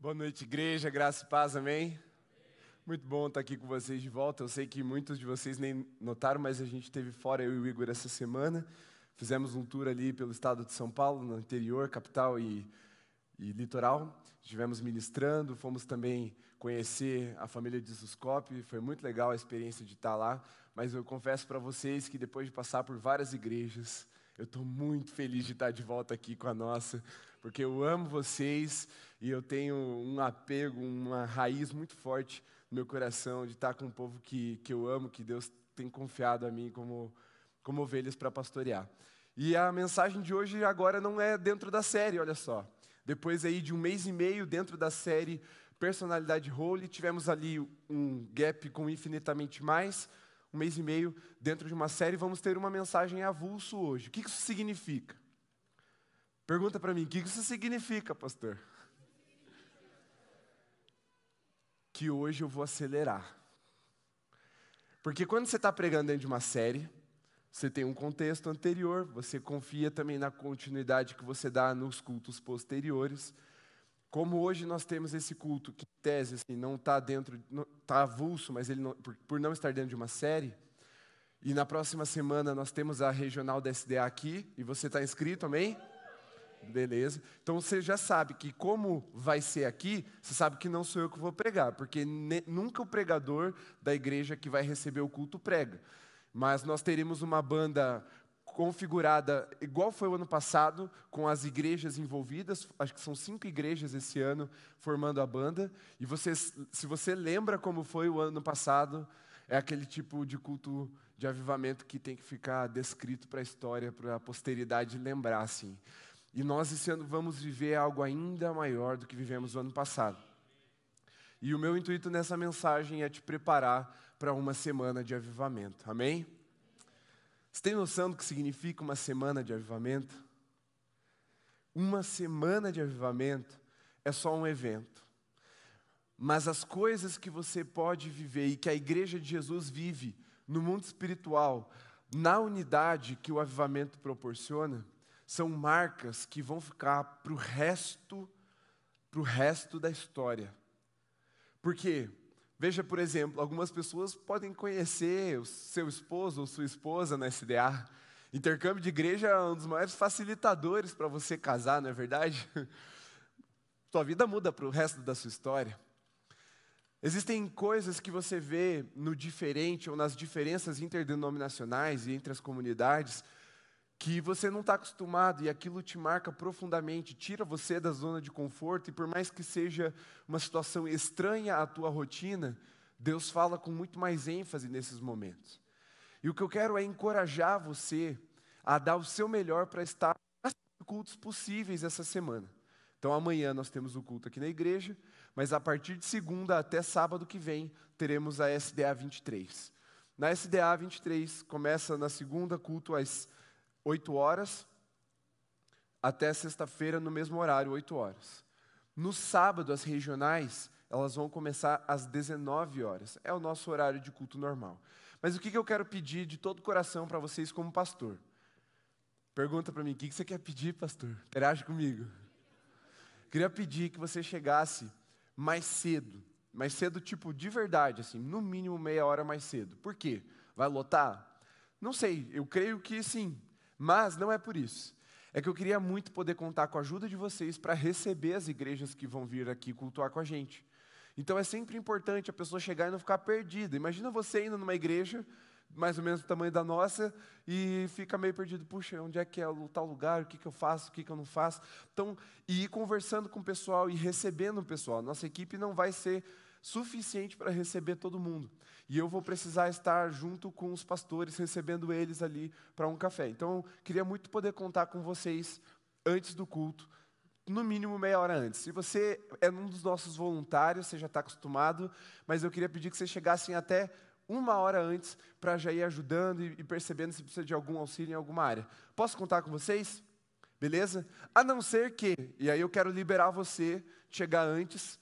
Boa noite, igreja, graça e paz, amém? Muito bom estar aqui com vocês de volta. Eu sei que muitos de vocês nem notaram, mas a gente esteve fora, eu e o Igor, essa semana. Fizemos um tour ali pelo estado de São Paulo, no interior, capital e, e litoral. Estivemos ministrando, fomos também conhecer a família de Suscope. Foi muito legal a experiência de estar lá. Mas eu confesso para vocês que depois de passar por várias igrejas, eu estou muito feliz de estar de volta aqui com a nossa, porque eu amo vocês e eu tenho um apego, uma raiz muito forte no meu coração de estar com um povo que, que eu amo, que Deus tem confiado a mim como, como ovelhas para pastorear. E a mensagem de hoje agora não é dentro da série, olha só. Depois aí de um mês e meio dentro da série Personalidade Role, tivemos ali um gap com infinitamente mais, um mês e meio dentro de uma série, vamos ter uma mensagem avulso hoje. O que isso significa? Pergunta para mim, o que isso significa, pastor? Que hoje eu vou acelerar. Porque quando você está pregando dentro de uma série, você tem um contexto anterior, você confia também na continuidade que você dá nos cultos posteriores. Como hoje nós temos esse culto que, em tese, assim, não está dentro, está avulso, mas ele não, por, por, não estar dentro de uma série, e na próxima semana nós temos a regional da SDA aqui, e você está inscrito, amém? Beleza. Então você já sabe que, como vai ser aqui, você sabe que não sou eu que vou pregar, porque nunca o pregador da igreja que vai receber o culto prega. Mas nós teremos uma banda configurada igual foi o ano passado, com as igrejas envolvidas, acho que são cinco igrejas esse ano formando a banda, e você, se você lembra como foi o ano passado, é aquele tipo de culto de avivamento que tem que ficar descrito para a história, para a posteridade lembrar, assim. E nós esse ano vamos viver algo ainda maior do que vivemos o ano passado. E o meu intuito nessa mensagem é te preparar para uma semana de avivamento. Amém? Você tem noção do que significa uma semana de avivamento? Uma semana de avivamento é só um evento. Mas as coisas que você pode viver e que a igreja de Jesus vive no mundo espiritual, na unidade que o avivamento proporciona, são marcas que vão ficar para o resto, para o resto da história. Por quê? Veja, por exemplo, algumas pessoas podem conhecer o seu esposo ou sua esposa na SDA. Intercâmbio de igreja é um dos maiores facilitadores para você casar, não é verdade? Sua vida muda para o resto da sua história. Existem coisas que você vê no diferente ou nas diferenças interdenominacionais e entre as comunidades que você não está acostumado e aquilo te marca profundamente, tira você da zona de conforto e por mais que seja uma situação estranha à tua rotina, Deus fala com muito mais ênfase nesses momentos. E o que eu quero é encorajar você a dar o seu melhor para estar nos cultos possíveis essa semana. Então amanhã nós temos o culto aqui na igreja, mas a partir de segunda até sábado que vem teremos a SDA 23. Na SDA 23 começa na segunda culto às 8 horas, até sexta-feira no mesmo horário, 8 horas. No sábado, as regionais, elas vão começar às 19 horas. É o nosso horário de culto normal. Mas o que eu quero pedir de todo coração para vocês como pastor? Pergunta para mim, o que você quer pedir, pastor? Interage comigo. Queria pedir que você chegasse mais cedo. Mais cedo, tipo, de verdade, assim, no mínimo meia hora mais cedo. Por quê? Vai lotar? Não sei, eu creio que sim. Mas não é por isso. É que eu queria muito poder contar com a ajuda de vocês para receber as igrejas que vão vir aqui cultuar com a gente. Então é sempre importante a pessoa chegar e não ficar perdida. Imagina você indo numa igreja, mais ou menos do tamanho da nossa, e fica meio perdido. Puxa, onde é que é o tal lugar? O que, que eu faço? O que, que eu não faço? Então, e ir conversando com o pessoal e recebendo o pessoal. Nossa equipe não vai ser suficiente para receber todo mundo. E eu vou precisar estar junto com os pastores, recebendo eles ali para um café. Então, eu queria muito poder contar com vocês antes do culto, no mínimo meia hora antes. Se você é um dos nossos voluntários, você já está acostumado, mas eu queria pedir que vocês chegassem até uma hora antes para já ir ajudando e percebendo se precisa de algum auxílio em alguma área. Posso contar com vocês? Beleza? A não ser que, e aí eu quero liberar você chegar antes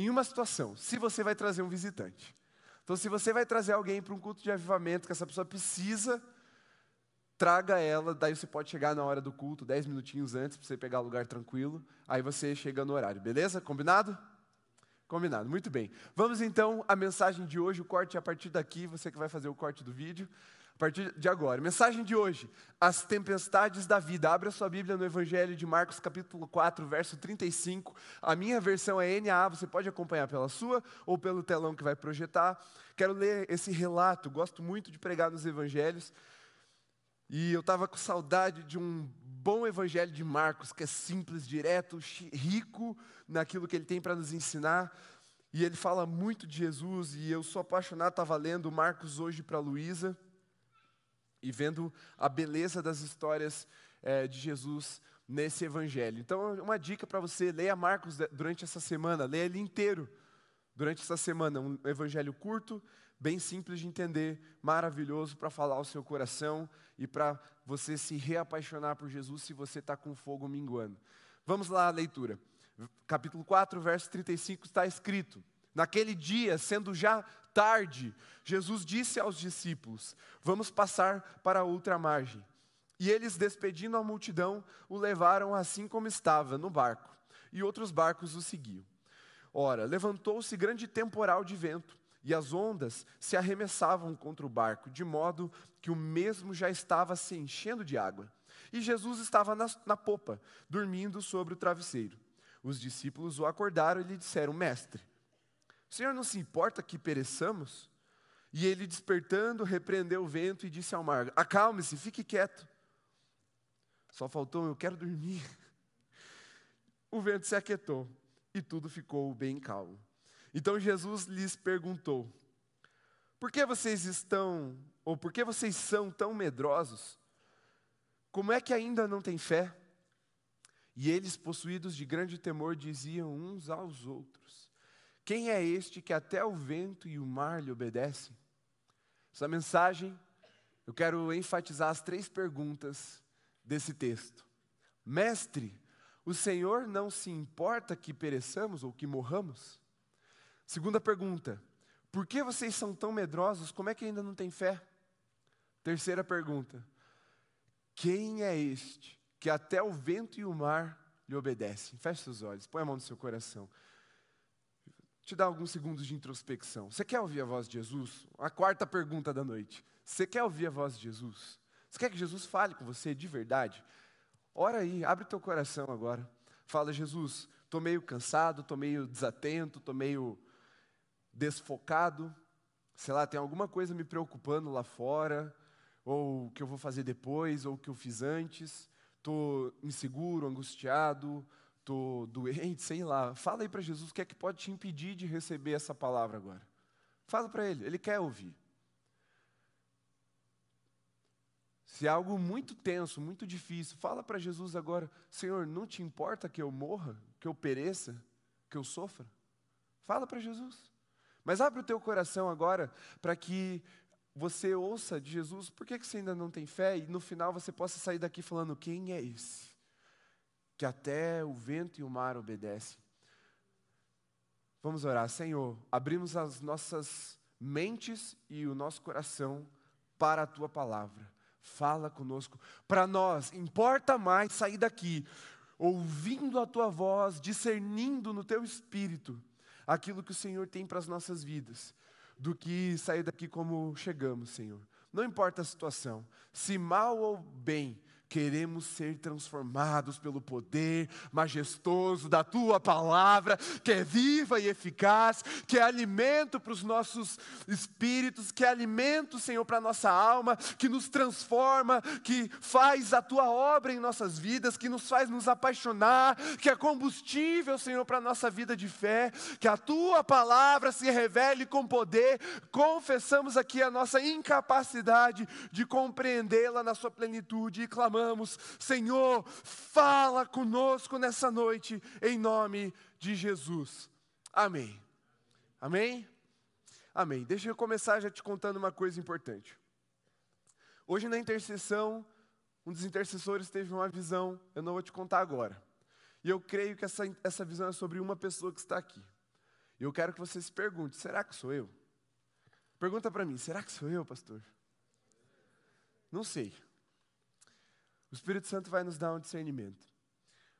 em uma situação, se você vai trazer um visitante. Então, se você vai trazer alguém para um culto de avivamento, que essa pessoa precisa traga ela, daí você pode chegar na hora do culto, 10 minutinhos antes, para você pegar lugar tranquilo, aí você chega no horário, beleza? Combinado? Combinado, muito bem. Vamos então à mensagem de hoje, o corte é a partir daqui, você que vai fazer o corte do vídeo, a partir de agora. Mensagem de hoje, as tempestades da vida. Abra sua Bíblia no Evangelho de Marcos, capítulo 4, verso 35. A minha versão é NA, você pode acompanhar pela sua ou pelo telão que vai projetar. Quero ler esse relato, gosto muito de pregar nos evangelhos. E eu estava com saudade de um bom evangelho de Marcos, que é simples, direto, rico naquilo que ele tem para nos ensinar. E ele fala muito de Jesus, e eu sou apaixonado, estava lendo Marcos hoje para Luísa, e vendo a beleza das histórias é, de Jesus nesse evangelho. Então, uma dica para você: leia Marcos durante essa semana, leia ele inteiro durante essa semana. Um evangelho curto, bem simples de entender, maravilhoso para falar ao seu coração e para você se reapaixonar por Jesus se você está com fogo minguando. Vamos lá a leitura. Capítulo 4, verso 35 está escrito: Naquele dia, sendo já tarde, Jesus disse aos discípulos: Vamos passar para outra margem. E eles, despedindo a multidão, o levaram assim como estava, no barco, e outros barcos o seguiam. Ora, levantou-se grande temporal de vento, e as ondas se arremessavam contra o barco, de modo que o mesmo já estava se enchendo de água. E Jesus estava na, na popa, dormindo sobre o travesseiro. Os discípulos o acordaram e lhe disseram: Mestre, o Senhor não se importa que pereçamos? E ele, despertando, repreendeu o vento e disse ao mar: Acalme-se, fique quieto. Só faltou, eu quero dormir. O vento se aquietou e tudo ficou bem calmo. Então Jesus lhes perguntou: Por que vocês estão, ou por que vocês são tão medrosos? Como é que ainda não têm fé? E eles, possuídos de grande temor, diziam uns aos outros: Quem é este que até o vento e o mar lhe obedecem? Essa mensagem, eu quero enfatizar as três perguntas desse texto. Mestre, o Senhor não se importa que pereçamos ou que morramos? Segunda pergunta: Por que vocês são tão medrosos? Como é que ainda não tem fé? Terceira pergunta: Quem é este que até o vento e o mar lhe obedecem? Feche seus olhos, põe a mão no seu coração. Te dá alguns segundos de introspecção. Você quer ouvir a voz de Jesus? A quarta pergunta da noite. Você quer ouvir a voz de Jesus? Você quer que Jesus fale com você de verdade? Ora aí, abre teu coração agora. Fala, Jesus, estou meio cansado, estou meio desatento, estou meio desfocado. Sei lá, tem alguma coisa me preocupando lá fora, ou o que eu vou fazer depois, ou o que eu fiz antes. Estou inseguro, angustiado, estou doente, sei lá. Fala aí para Jesus o que é que pode te impedir de receber essa palavra agora. Fala para Ele, Ele quer ouvir. Se é algo muito tenso, muito difícil, fala para Jesus agora: Senhor, não te importa que eu morra, que eu pereça, que eu sofra? Fala para Jesus. Mas abre o teu coração agora para que você ouça de Jesus, por que, que você ainda não tem fé? E no final você possa sair daqui falando: quem é esse? Que até o vento e o mar obedecem. Vamos orar, Senhor, abrimos as nossas mentes e o nosso coração para a tua palavra fala conosco. Para nós, importa mais sair daqui ouvindo a tua voz, discernindo no teu espírito aquilo que o Senhor tem para as nossas vidas, do que sair daqui como chegamos, Senhor. Não importa a situação, se mal ou bem, Queremos ser transformados pelo poder majestoso da tua palavra, que é viva e eficaz, que é alimento para os nossos espíritos, que é alimento, Senhor, para a nossa alma, que nos transforma, que faz a tua obra em nossas vidas, que nos faz nos apaixonar, que é combustível, Senhor, para a nossa vida de fé, que a tua palavra se revele com poder. Confessamos aqui a nossa incapacidade de compreendê-la na sua plenitude e clamamos clamamos: Senhor, fala conosco nessa noite, em nome de Jesus. Amém. Amém? Amém. Deixa eu começar já te contando uma coisa importante. Hoje na intercessão, um dos intercessores teve uma visão, eu não vou te contar agora. E eu creio que essa, essa visão é sobre uma pessoa que está aqui. E eu quero que você se pergunte: será que sou eu? Pergunta para mim: será que sou eu, pastor? Não sei. O Espírito Santo vai nos dar um discernimento.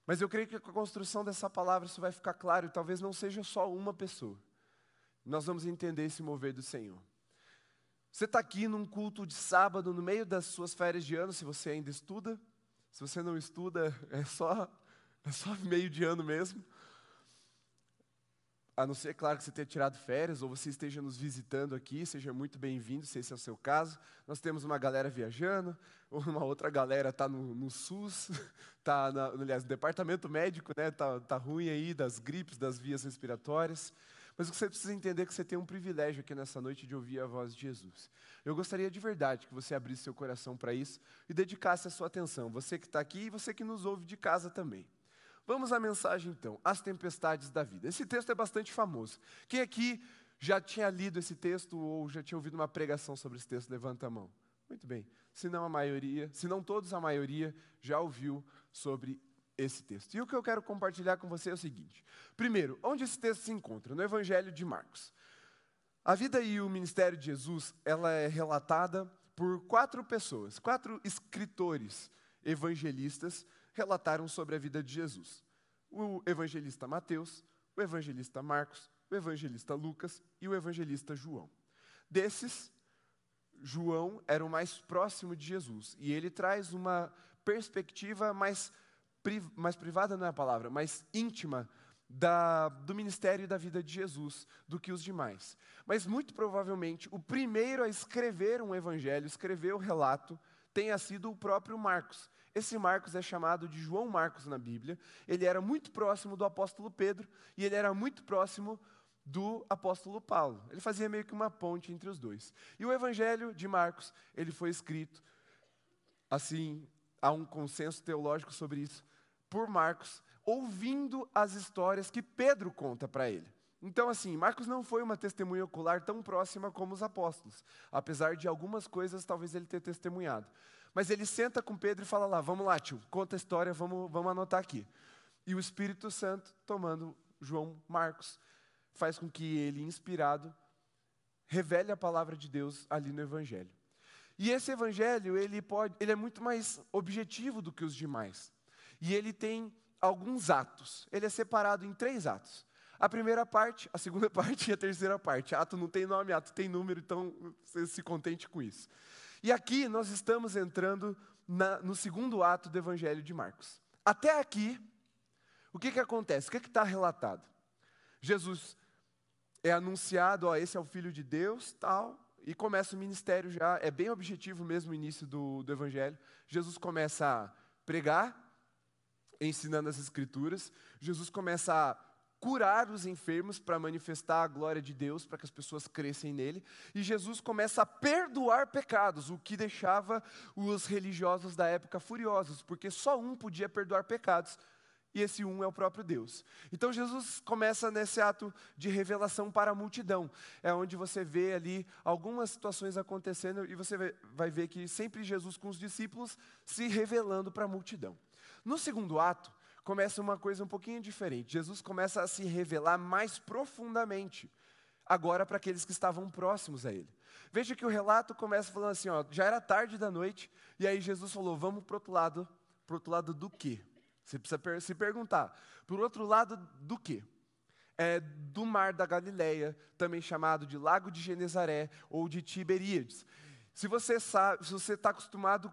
Mas eu creio que com a construção dessa palavra isso vai ficar claro, e talvez não seja só uma pessoa. Nós vamos entender esse mover do Senhor. Você está aqui num culto de sábado, no meio das suas férias de ano, se você ainda estuda. Se você não estuda, é só, é só meio de ano mesmo. A não ser, claro, que você tenha tirado férias ou você esteja nos visitando aqui, seja muito bem-vindo, se esse é o seu caso. Nós temos uma galera viajando, uma outra galera está no, no, SUS, está, aliás, no departamento médico, né? Está tá ruim aí das gripes, das vias respiratórias. Mas você precisa entender é que você tem um privilégio aqui nessa noite de ouvir a voz de Jesus. Eu gostaria de verdade que você abrisse seu coração para isso e dedicasse a sua atenção, você que está aqui e você que nos ouve de casa também. Vamos à mensagem então, as tempestades da vida. Esse texto é bastante famoso. Quem aqui já tinha lido esse texto ou já tinha ouvido uma pregação sobre esse texto? Levanta a mão. Muito bem. Se não a maioria, se não todos, a maioria já ouviu sobre esse texto. E o que eu quero compartilhar com você é o seguinte: primeiro, onde esse texto se encontra? No Evangelho de Marcos. A vida e o ministério de Jesus, ela é relatada por quatro pessoas, quatro escritores evangelistas relataram sobre a vida de Jesus. O evangelista Mateus, o evangelista Marcos, o evangelista Lucas e o evangelista João. Desses, João era o mais próximo de Jesus e ele traz uma perspectiva mais mais privada não é a palavra, mais íntima da, do ministério e da vida de Jesus do que os demais. Mas muito provavelmente o primeiro a escrever um evangelho, escrever o relato, tenha sido o próprio Marcos. Esse Marcos é chamado de João Marcos na Bíblia. Ele era muito próximo do apóstolo Pedro e ele era muito próximo do apóstolo Paulo. Ele fazia meio que uma ponte entre os dois. E o evangelho de Marcos, ele foi escrito assim, há um consenso teológico sobre isso, por Marcos, ouvindo as histórias que Pedro conta para ele. Então, assim, Marcos não foi uma testemunha ocular tão próxima como os apóstolos, apesar de algumas coisas talvez ele ter testemunhado. Mas ele senta com Pedro e fala lá: vamos lá, tio, conta a história, vamos, vamos anotar aqui. E o Espírito Santo, tomando João Marcos, faz com que ele, inspirado, revele a palavra de Deus ali no Evangelho. E esse Evangelho, ele, pode, ele é muito mais objetivo do que os demais. E ele tem alguns atos. Ele é separado em três atos. A primeira parte, a segunda parte e a terceira parte. Ato não tem nome, ato tem número, então você se contente com isso. E aqui nós estamos entrando na, no segundo ato do Evangelho de Marcos. Até aqui, o que, que acontece? O que está relatado? Jesus é anunciado, ó, esse é o Filho de Deus, tal, e começa o ministério já, é bem objetivo mesmo o início do, do Evangelho. Jesus começa a pregar, ensinando as Escrituras, Jesus começa a curar os enfermos para manifestar a glória de Deus, para que as pessoas crescem nele, e Jesus começa a perdoar pecados, o que deixava os religiosos da época furiosos, porque só um podia perdoar pecados, e esse um é o próprio Deus. Então Jesus começa nesse ato de revelação para a multidão, é onde você vê ali algumas situações acontecendo, e você vai ver que sempre Jesus com os discípulos se revelando para a multidão. No segundo ato, começa uma coisa um pouquinho diferente. Jesus começa a se revelar mais profundamente, agora para aqueles que estavam próximos a ele. Veja que o relato começa falando assim: ó, já era tarde da noite, e aí Jesus falou: vamos para outro lado. Para outro lado do quê? Você precisa se perguntar: o outro lado do quê? É, do mar da Galileia, também chamado de Lago de Genezaré ou de Tiberíades. Se você sabe, se você está acostumado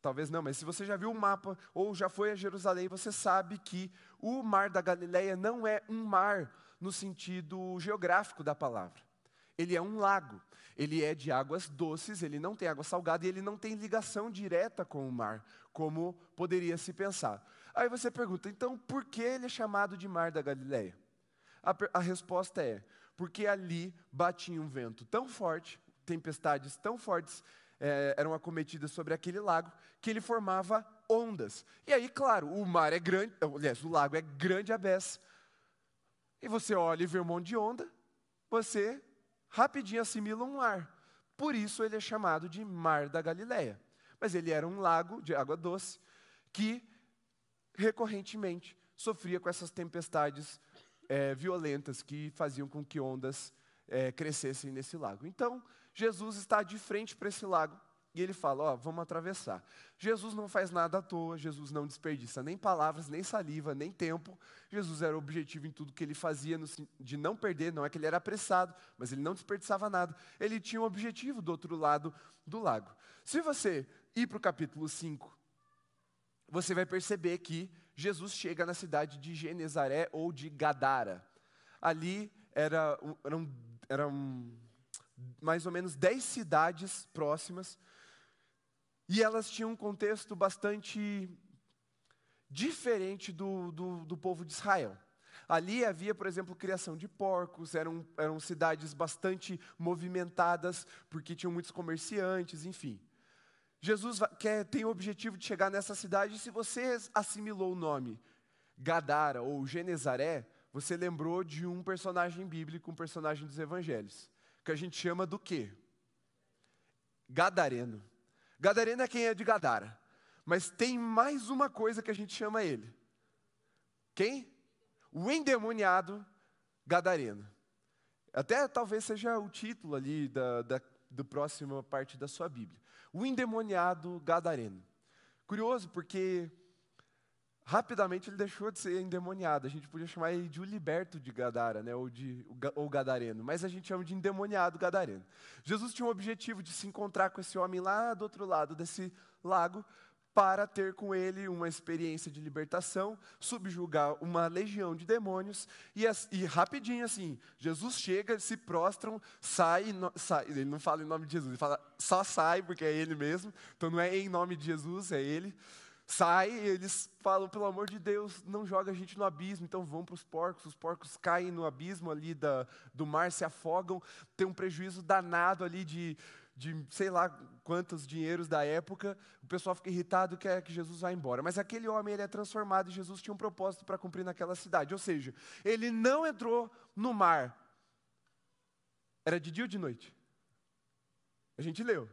Talvez não, mas se você já viu o mapa ou já foi a Jerusalém, você sabe que o mar da Galileia não é um mar no sentido geográfico da palavra. Ele é um lago. Ele é de águas doces, ele não tem água salgada e ele não tem ligação direta com o mar, como poderia se pensar. Aí você pergunta, então por que ele é chamado de Mar da Galileia? A, a resposta é: porque ali batia um vento tão forte, tempestades tão fortes, é, eram acometidas sobre aquele lago, que ele formava ondas. E aí, claro, o mar é grande, aliás, o lago é grande a beça. E você olha e vê um monte de onda, você rapidinho assimila um mar. Por isso ele é chamado de Mar da Galileia. Mas ele era um lago de água doce que recorrentemente sofria com essas tempestades é, violentas que faziam com que ondas é, crescessem nesse lago. Então, Jesus está de frente para esse lago, e ele fala: Ó, vamos atravessar. Jesus não faz nada à toa, Jesus não desperdiça nem palavras, nem saliva, nem tempo. Jesus era objetivo em tudo que ele fazia, de não perder, não é que ele era apressado, mas ele não desperdiçava nada. Ele tinha um objetivo do outro lado do lago. Se você ir para o capítulo 5, você vai perceber que Jesus chega na cidade de Genezaré ou de Gadara. Ali era, eram, eram mais ou menos dez cidades próximas e elas tinham um contexto bastante diferente do, do, do, povo de Israel. Ali havia, por exemplo, criação de porcos, eram, eram cidades bastante movimentadas, porque tinham muitos comerciantes, enfim. Jesus quer, tem o objetivo de chegar nessa cidade, se você assimilou o nome Gadara ou Genezaré, você lembrou de um personagem bíblico, um personagem dos evangelhos, que a gente chama do quê? Gadareno. Gadareno é quem é de Gadara. Mas tem mais uma coisa que a gente chama ele. Quem? O endemoniado Gadareno. Até talvez seja o título ali da, da do próxima parte da sua Bíblia. O endemoniado Gadareno. Curioso porque rapidamente ele deixou de ser endemoniado. A gente podia chamar ele de o liberto de Gadara, né? ou, de, ou Gadareno, mas a gente chama de endemoniado Gadareno. Jesus tinha o objetivo de se encontrar com esse homem lá do outro lado desse lago, para ter com ele uma experiência de libertação, subjugar uma legião de demônios, e, e rapidinho assim, Jesus chega, se prostram, sai, no, sai, ele não fala em nome de Jesus, ele fala só sai, porque é ele mesmo, então não é em nome de Jesus, é ele, sai, eles falam, pelo amor de Deus, não joga a gente no abismo, então vão para os porcos, os porcos caem no abismo ali da, do mar, se afogam, tem um prejuízo danado ali de, de sei lá quantos dinheiros da época, o pessoal fica irritado e quer que Jesus vá embora. Mas aquele homem ele é transformado e Jesus tinha um propósito para cumprir naquela cidade. Ou seja, ele não entrou no mar. Era de dia ou de noite? A gente leu.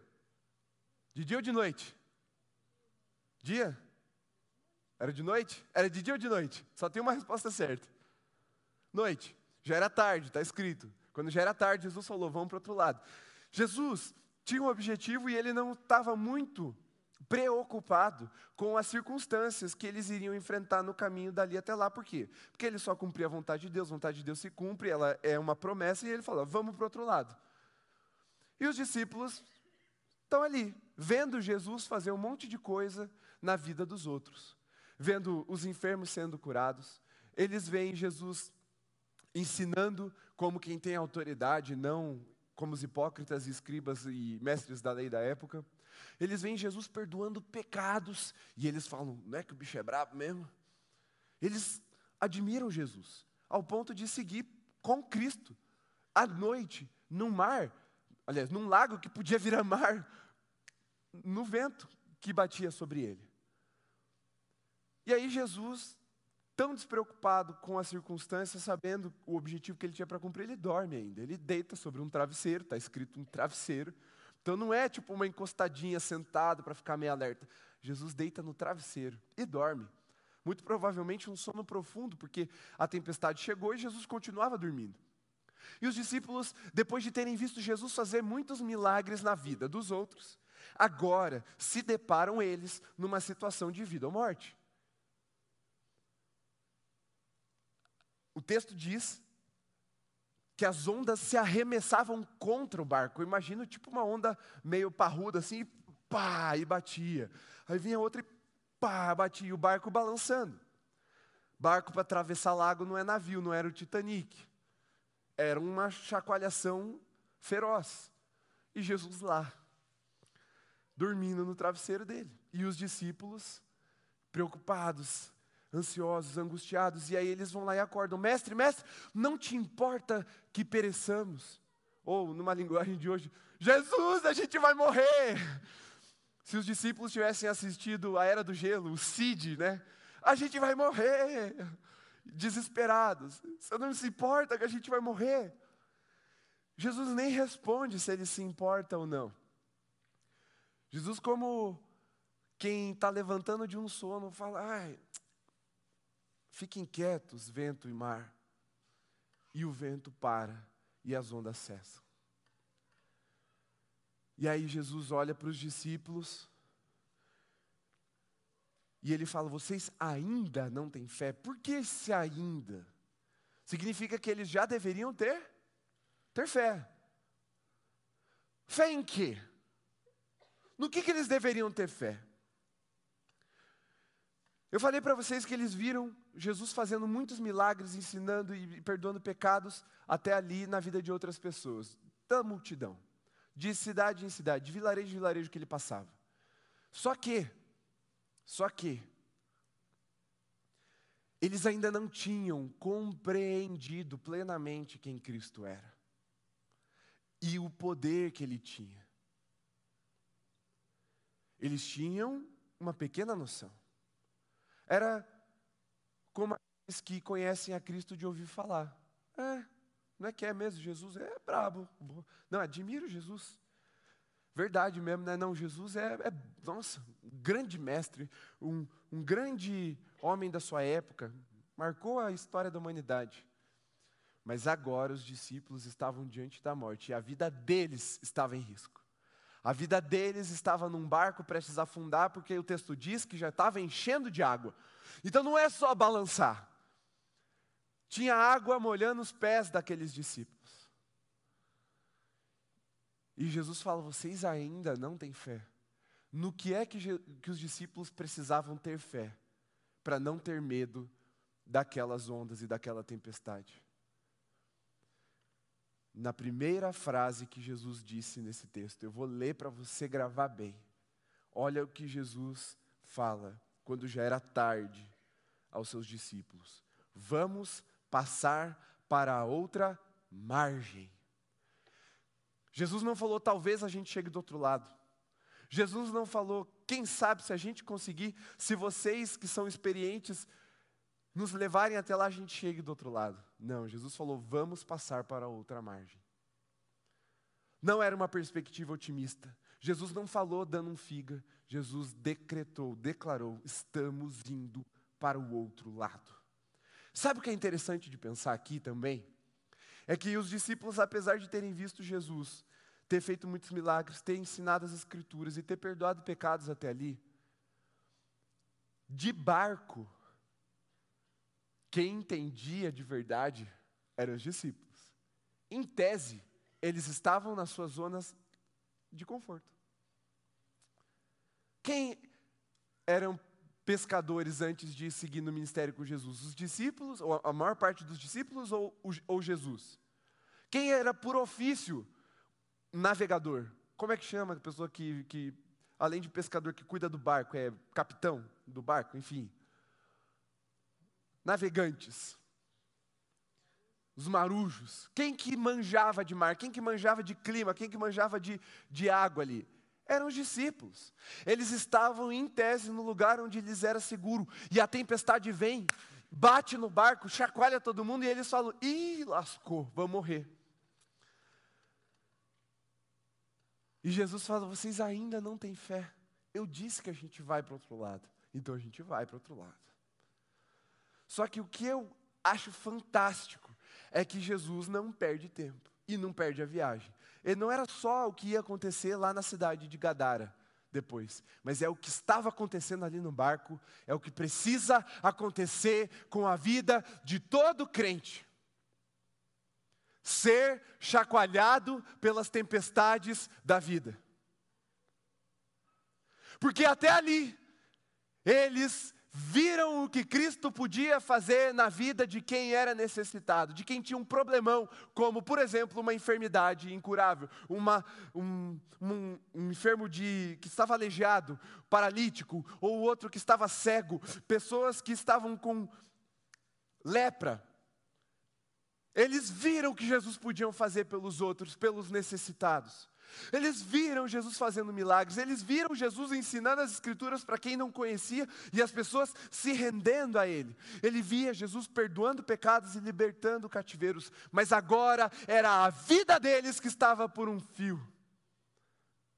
De dia ou de noite? Dia? Era de noite? Era de dia ou de noite? Só tem uma resposta certa. Noite. Já era tarde, está escrito. Quando já era tarde, Jesus falou: vamos para o outro lado. Jesus tinha um objetivo e ele não estava muito preocupado com as circunstâncias que eles iriam enfrentar no caminho dali até lá. Por quê? Porque ele só cumpria a vontade de Deus, a vontade de Deus se cumpre, ela é uma promessa, e ele falou: vamos para o outro lado. E os discípulos estão ali, vendo Jesus fazer um monte de coisa na vida dos outros, vendo os enfermos sendo curados, eles veem Jesus ensinando como quem tem autoridade, não como os hipócritas, escribas e mestres da lei da época. Eles veem Jesus perdoando pecados e eles falam: não é que o bicho é brabo mesmo? Eles admiram Jesus, ao ponto de seguir com Cristo, à noite, num mar, aliás, num lago que podia virar mar, no vento que batia sobre ele. E aí Jesus tão despreocupado com as circunstâncias, sabendo o objetivo que ele tinha para cumprir, ele dorme ainda. Ele deita sobre um travesseiro, está escrito um travesseiro. Então não é tipo uma encostadinha sentado para ficar meio alerta. Jesus deita no travesseiro e dorme. Muito provavelmente um sono profundo, porque a tempestade chegou e Jesus continuava dormindo. E os discípulos, depois de terem visto Jesus fazer muitos milagres na vida dos outros, agora se deparam eles numa situação de vida ou morte. O texto diz que as ondas se arremessavam contra o barco. Eu imagino tipo uma onda meio parruda assim, e pá, e batia. Aí vinha outra e pá, batia, e o barco balançando. Barco para atravessar lago não é navio, não era o Titanic. Era uma chacoalhação feroz. E Jesus lá, dormindo no travesseiro dele. E os discípulos, preocupados, ansiosos, angustiados, e aí eles vão lá e acordam: Mestre, mestre, não te importa que pereçamos? Ou, numa linguagem de hoje, Jesus, a gente vai morrer. Se os discípulos tivessem assistido a Era do Gelo, o Cid, né? A gente vai morrer. Desesperados. Você não se importa que a gente vai morrer? Jesus nem responde se ele se importa ou não. Jesus, como quem está levantando de um sono, fala: ai, Fiquem quietos, vento e mar. E o vento para e as ondas cessam. E aí Jesus olha para os discípulos e ele fala: Vocês ainda não têm fé? Por que esse ainda? Significa que eles já deveriam ter, ter fé. Fé em quê? No que, que eles deveriam ter fé? Eu falei para vocês que eles viram Jesus fazendo muitos milagres, ensinando e perdoando pecados até ali na vida de outras pessoas, da multidão, de cidade em cidade, de vilarejo em vilarejo que ele passava. Só que, só que, eles ainda não tinham compreendido plenamente quem Cristo era e o poder que ele tinha. Eles tinham uma pequena noção. Era como aqueles que conhecem a Cristo de ouvir falar. É, não é que é mesmo? Jesus é brabo. Não, admiro Jesus. Verdade mesmo, né? Não, Jesus é, é nossa, um grande mestre, um, um grande homem da sua época, marcou a história da humanidade. Mas agora os discípulos estavam diante da morte e a vida deles estava em risco. A vida deles estava num barco prestes a afundar, porque o texto diz que já estava enchendo de água. Então não é só balançar. Tinha água molhando os pés daqueles discípulos. E Jesus fala: vocês ainda não têm fé. No que é que, que os discípulos precisavam ter fé? Para não ter medo daquelas ondas e daquela tempestade na primeira frase que Jesus disse nesse texto. Eu vou ler para você gravar bem. Olha o que Jesus fala quando já era tarde aos seus discípulos: Vamos passar para a outra margem. Jesus não falou, talvez a gente chegue do outro lado. Jesus não falou, quem sabe se a gente conseguir, se vocês que são experientes nos levarem até lá, a gente chegue do outro lado. Não, Jesus falou: vamos passar para outra margem. Não era uma perspectiva otimista. Jesus não falou dando um figa. Jesus decretou, declarou: estamos indo para o outro lado. Sabe o que é interessante de pensar aqui também? É que os discípulos, apesar de terem visto Jesus, ter feito muitos milagres, ter ensinado as Escrituras e ter perdoado pecados até ali, de barco, quem entendia de verdade eram os discípulos. Em tese, eles estavam nas suas zonas de conforto. Quem eram pescadores antes de seguir no ministério com Jesus? Os discípulos, ou a maior parte dos discípulos, ou, ou Jesus? Quem era por ofício navegador? Como é que chama a pessoa que, que, além de pescador, que cuida do barco? É capitão do barco, enfim navegantes, os marujos. Quem que manjava de mar? Quem que manjava de clima? Quem que manjava de, de água ali? Eram os discípulos. Eles estavam em tese no lugar onde lhes era seguro. E a tempestade vem, bate no barco, chacoalha todo mundo e eles falam: ih, lascou, vamos morrer. E Jesus fala: vocês ainda não têm fé. Eu disse que a gente vai para o outro lado. Então a gente vai para o outro lado. Só que o que eu acho fantástico é que Jesus não perde tempo e não perde a viagem. E não era só o que ia acontecer lá na cidade de Gadara depois, mas é o que estava acontecendo ali no barco, é o que precisa acontecer com a vida de todo crente. Ser chacoalhado pelas tempestades da vida. Porque até ali, eles viram o que Cristo podia fazer na vida de quem era necessitado, de quem tinha um problemão, como, por exemplo, uma enfermidade incurável, uma, um, um, um enfermo de, que estava aleijado, paralítico, ou outro que estava cego, pessoas que estavam com lepra. Eles viram o que Jesus podia fazer pelos outros, pelos necessitados. Eles viram Jesus fazendo milagres, eles viram Jesus ensinando as Escrituras para quem não conhecia e as pessoas se rendendo a Ele. Ele via Jesus perdoando pecados e libertando cativeiros, mas agora era a vida deles que estava por um fio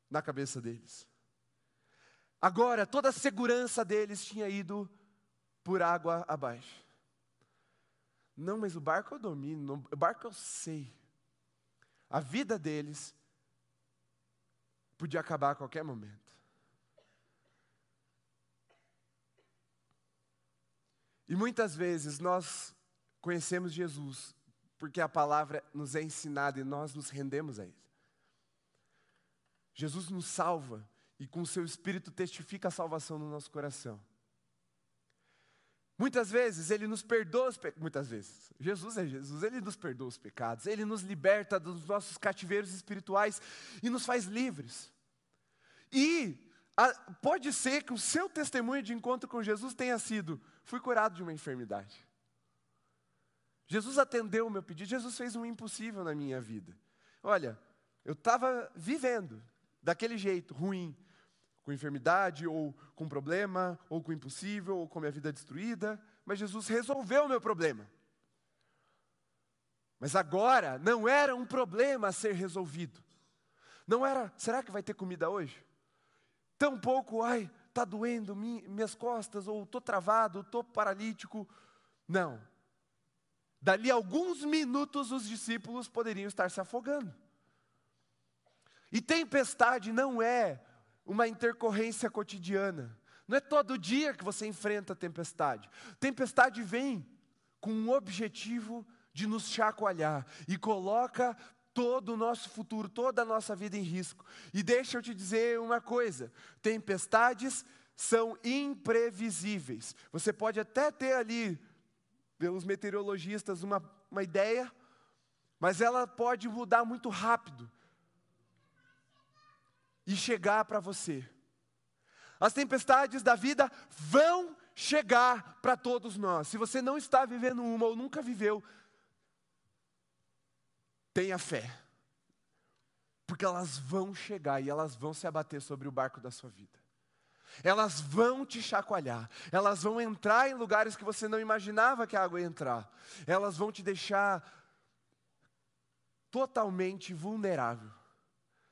na cabeça deles. Agora toda a segurança deles tinha ido por água abaixo. Não, mas o barco eu domino, o barco eu sei. A vida deles podia acabar a qualquer momento. E muitas vezes nós conhecemos Jesus porque a palavra nos é ensinada e nós nos rendemos a Ele. Jesus nos salva e com o seu Espírito testifica a salvação no nosso coração. Muitas vezes Ele nos perdoa os pecados, muitas vezes, Jesus é Jesus, Ele nos perdoa os pecados, Ele nos liberta dos nossos cativeiros espirituais e nos faz livres. E a, pode ser que o seu testemunho de encontro com Jesus tenha sido: fui curado de uma enfermidade. Jesus atendeu o meu pedido, Jesus fez um impossível na minha vida. Olha, eu estava vivendo daquele jeito, ruim, com enfermidade, ou com problema, ou com impossível, ou com minha vida destruída, mas Jesus resolveu o meu problema. Mas agora não era um problema a ser resolvido. Não era, será que vai ter comida hoje? Tão pouco, ai, está doendo minhas costas, ou estou travado, estou paralítico. Não, Dali a alguns minutos os discípulos poderiam estar se afogando. E tempestade não é uma intercorrência cotidiana. Não é todo dia que você enfrenta tempestade. Tempestade vem com um objetivo de nos chacoalhar e coloca todo o nosso futuro, toda a nossa vida em risco. E deixa eu te dizer uma coisa: tempestades são imprevisíveis. Você pode até ter ali pelos meteorologistas uma, uma ideia, mas ela pode mudar muito rápido e chegar para você. As tempestades da vida vão chegar para todos nós. Se você não está vivendo uma ou nunca viveu, tenha fé. Porque elas vão chegar e elas vão se abater sobre o barco da sua vida elas vão te chacoalhar, elas vão entrar em lugares que você não imaginava que a água ia entrar, elas vão te deixar totalmente vulnerável.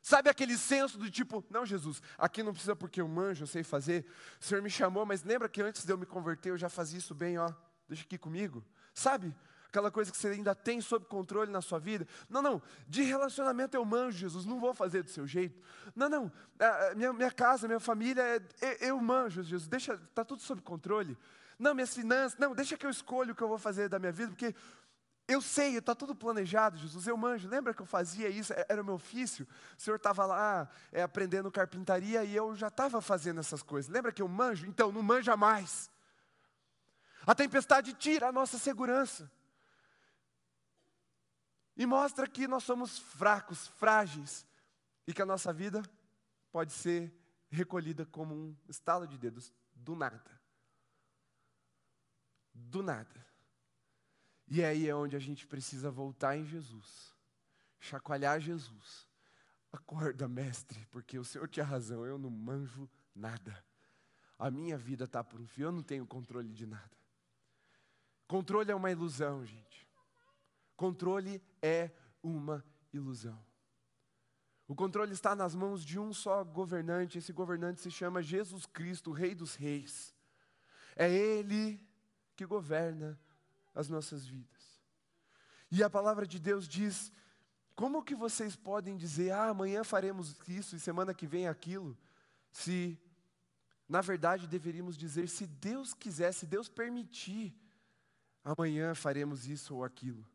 Sabe aquele senso do tipo, não, Jesus, aqui não precisa porque eu manjo, eu sei fazer. O Senhor me chamou, mas lembra que antes de eu me converter eu já fazia isso bem, ó. Deixa aqui comigo. Sabe? aquela coisa que você ainda tem sob controle na sua vida. Não, não, de relacionamento eu manjo, Jesus, não vou fazer do seu jeito. Não, não, minha, minha casa, minha família, eu manjo, Jesus, deixa, está tudo sob controle. Não, minhas finanças, não, deixa que eu escolho o que eu vou fazer da minha vida, porque eu sei, está tudo planejado, Jesus, eu manjo. Lembra que eu fazia isso? É, era o meu ofício. O Senhor estava lá é, aprendendo carpintaria e eu já estava fazendo essas coisas. Lembra que eu manjo? Então, não manja mais. A tempestade tira a nossa segurança. E mostra que nós somos fracos, frágeis, e que a nossa vida pode ser recolhida como um estalo de dedos do nada. Do nada. E aí é onde a gente precisa voltar em Jesus, chacoalhar Jesus. Acorda, mestre, porque o Senhor tinha razão, eu não manjo nada. A minha vida está por um fio, eu não tenho controle de nada. Controle é uma ilusão, gente. Controle é uma ilusão. O controle está nas mãos de um só governante, esse governante se chama Jesus Cristo, Rei dos Reis. É Ele que governa as nossas vidas. E a palavra de Deus diz: como que vocês podem dizer, ah, amanhã faremos isso e semana que vem aquilo, se, na verdade, deveríamos dizer, se Deus quiser, se Deus permitir, amanhã faremos isso ou aquilo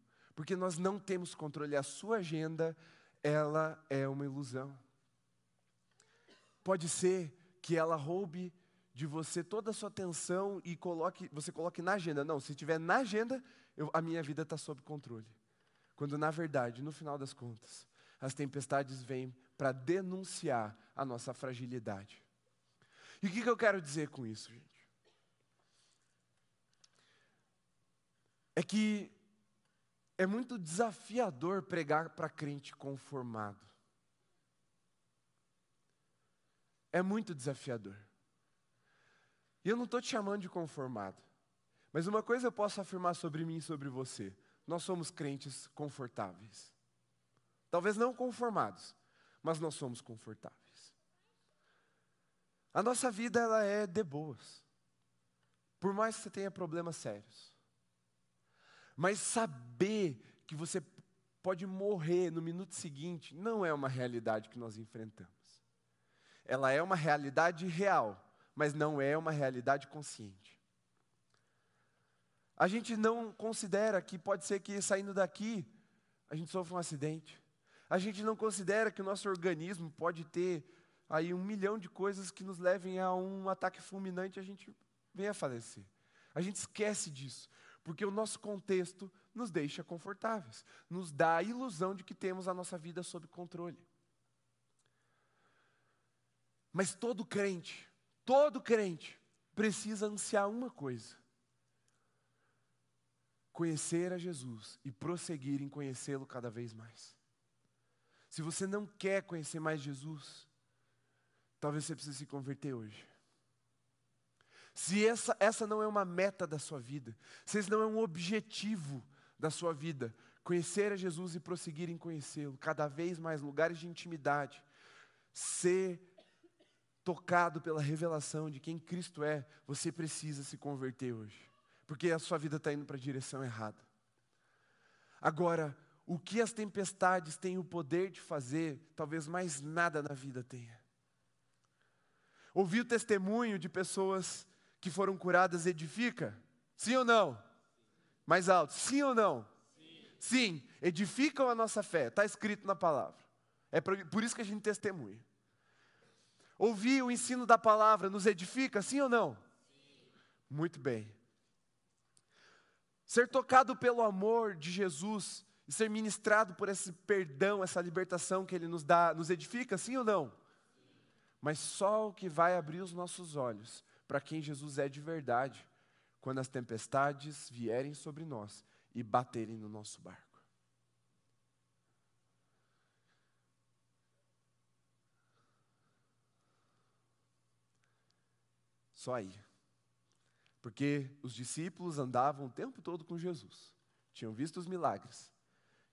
porque nós não temos controle. A sua agenda, ela é uma ilusão. Pode ser que ela roube de você toda a sua atenção e coloque, você coloque na agenda. Não, se estiver na agenda, eu, a minha vida está sob controle. Quando, na verdade, no final das contas, as tempestades vêm para denunciar a nossa fragilidade. E o que, que eu quero dizer com isso, gente? É que é muito desafiador pregar para crente conformado. É muito desafiador. E eu não estou te chamando de conformado. Mas uma coisa eu posso afirmar sobre mim e sobre você: nós somos crentes confortáveis. Talvez não conformados, mas nós somos confortáveis. A nossa vida ela é de boas. Por mais que você tenha problemas sérios. Mas saber que você pode morrer no minuto seguinte não é uma realidade que nós enfrentamos. ela é uma realidade real, mas não é uma realidade consciente. A gente não considera que pode ser que saindo daqui a gente sofra um acidente. A gente não considera que o nosso organismo pode ter aí um milhão de coisas que nos levem a um ataque fulminante e a gente venha a falecer. A gente esquece disso, porque o nosso contexto nos deixa confortáveis, nos dá a ilusão de que temos a nossa vida sob controle. Mas todo crente, todo crente, precisa ansiar uma coisa: conhecer a Jesus e prosseguir em conhecê-lo cada vez mais. Se você não quer conhecer mais Jesus, talvez você precise se converter hoje. Se essa, essa não é uma meta da sua vida, se esse não é um objetivo da sua vida, conhecer a Jesus e prosseguir em conhecê-lo, cada vez mais lugares de intimidade, ser tocado pela revelação de quem Cristo é, você precisa se converter hoje, porque a sua vida está indo para a direção errada. Agora, o que as tempestades têm o poder de fazer, talvez mais nada na vida tenha. Ouvir o testemunho de pessoas que foram curadas edifica? Sim ou não? Mais alto, sim ou não? Sim, sim edificam a nossa fé, está escrito na palavra. É por isso que a gente testemunha. Ouvir o ensino da palavra nos edifica, sim ou não? Sim. Muito bem. Ser tocado pelo amor de Jesus e ser ministrado por esse perdão, essa libertação que Ele nos dá, nos edifica, sim ou não? Sim. Mas só o que vai abrir os nossos olhos para quem Jesus é de verdade, quando as tempestades vierem sobre nós e baterem no nosso barco. Só aí. Porque os discípulos andavam o tempo todo com Jesus. Tinham visto os milagres,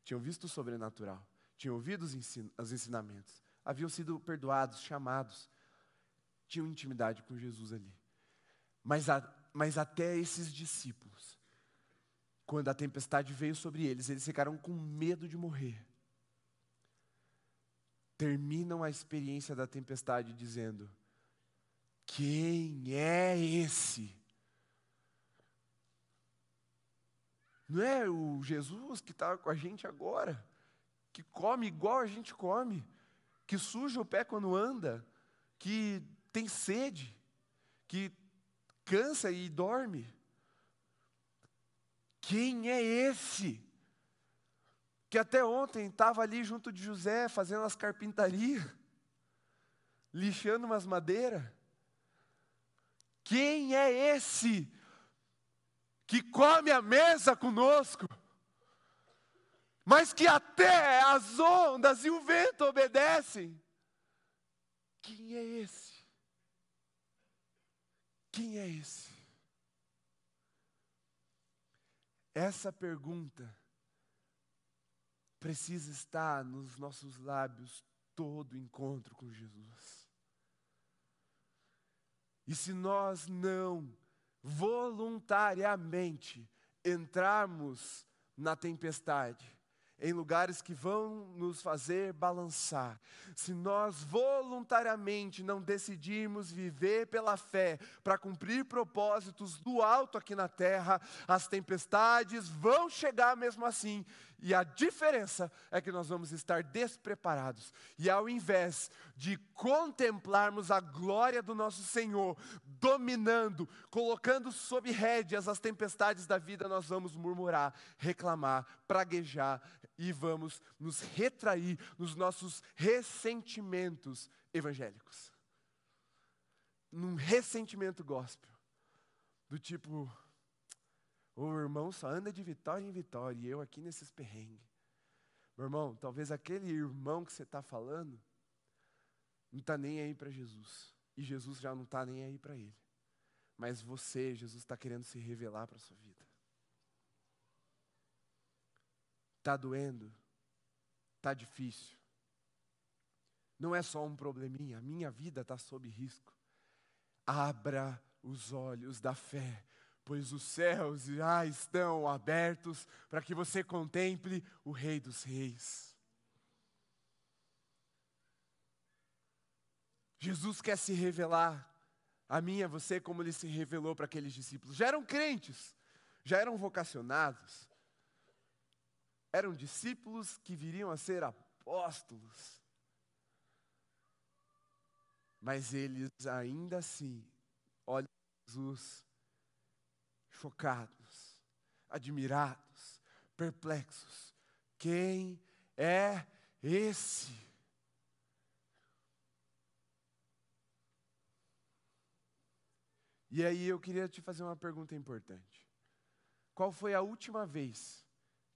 tinham visto o sobrenatural, tinham ouvido os, ensin os ensinamentos, haviam sido perdoados, chamados, tinham intimidade com Jesus ali. Mas, a, mas até esses discípulos, quando a tempestade veio sobre eles, eles ficaram com medo de morrer. Terminam a experiência da tempestade dizendo: quem é esse? Não é o Jesus que está com a gente agora, que come igual a gente come, que suja o pé quando anda, que tem sede, que cansa e dorme. Quem é esse? Que até ontem estava ali junto de José fazendo as carpintarias, lixando umas madeiras. Quem é esse que come a mesa conosco, mas que até as ondas e o vento obedecem? Quem é esse? Quem é esse? Essa pergunta precisa estar nos nossos lábios todo encontro com Jesus. E se nós não voluntariamente entrarmos na tempestade, em lugares que vão nos fazer balançar. Se nós voluntariamente não decidirmos viver pela fé para cumprir propósitos do alto aqui na terra, as tempestades vão chegar mesmo assim. E a diferença é que nós vamos estar despreparados. E ao invés de contemplarmos a glória do nosso Senhor, dominando, colocando sob rédeas as tempestades da vida, nós vamos murmurar, reclamar, praguejar, e vamos nos retrair nos nossos ressentimentos evangélicos. Num ressentimento gospel. Do tipo, o irmão só anda de vitória em vitória e eu aqui nesses perrengues. Meu irmão, talvez aquele irmão que você está falando não está nem aí para Jesus. E Jesus já não está nem aí para ele. Mas você, Jesus está querendo se revelar para a sua vida. Está doendo? Está difícil? Não é só um probleminha, a minha vida está sob risco. Abra os olhos da fé, pois os céus já estão abertos para que você contemple o Rei dos Reis. Jesus quer se revelar a mim e a você como ele se revelou para aqueles discípulos. Já eram crentes, já eram vocacionados, eram discípulos que viriam a ser apóstolos. Mas eles ainda assim olham Jesus chocados, admirados, perplexos. Quem é esse? E aí eu queria te fazer uma pergunta importante. Qual foi a última vez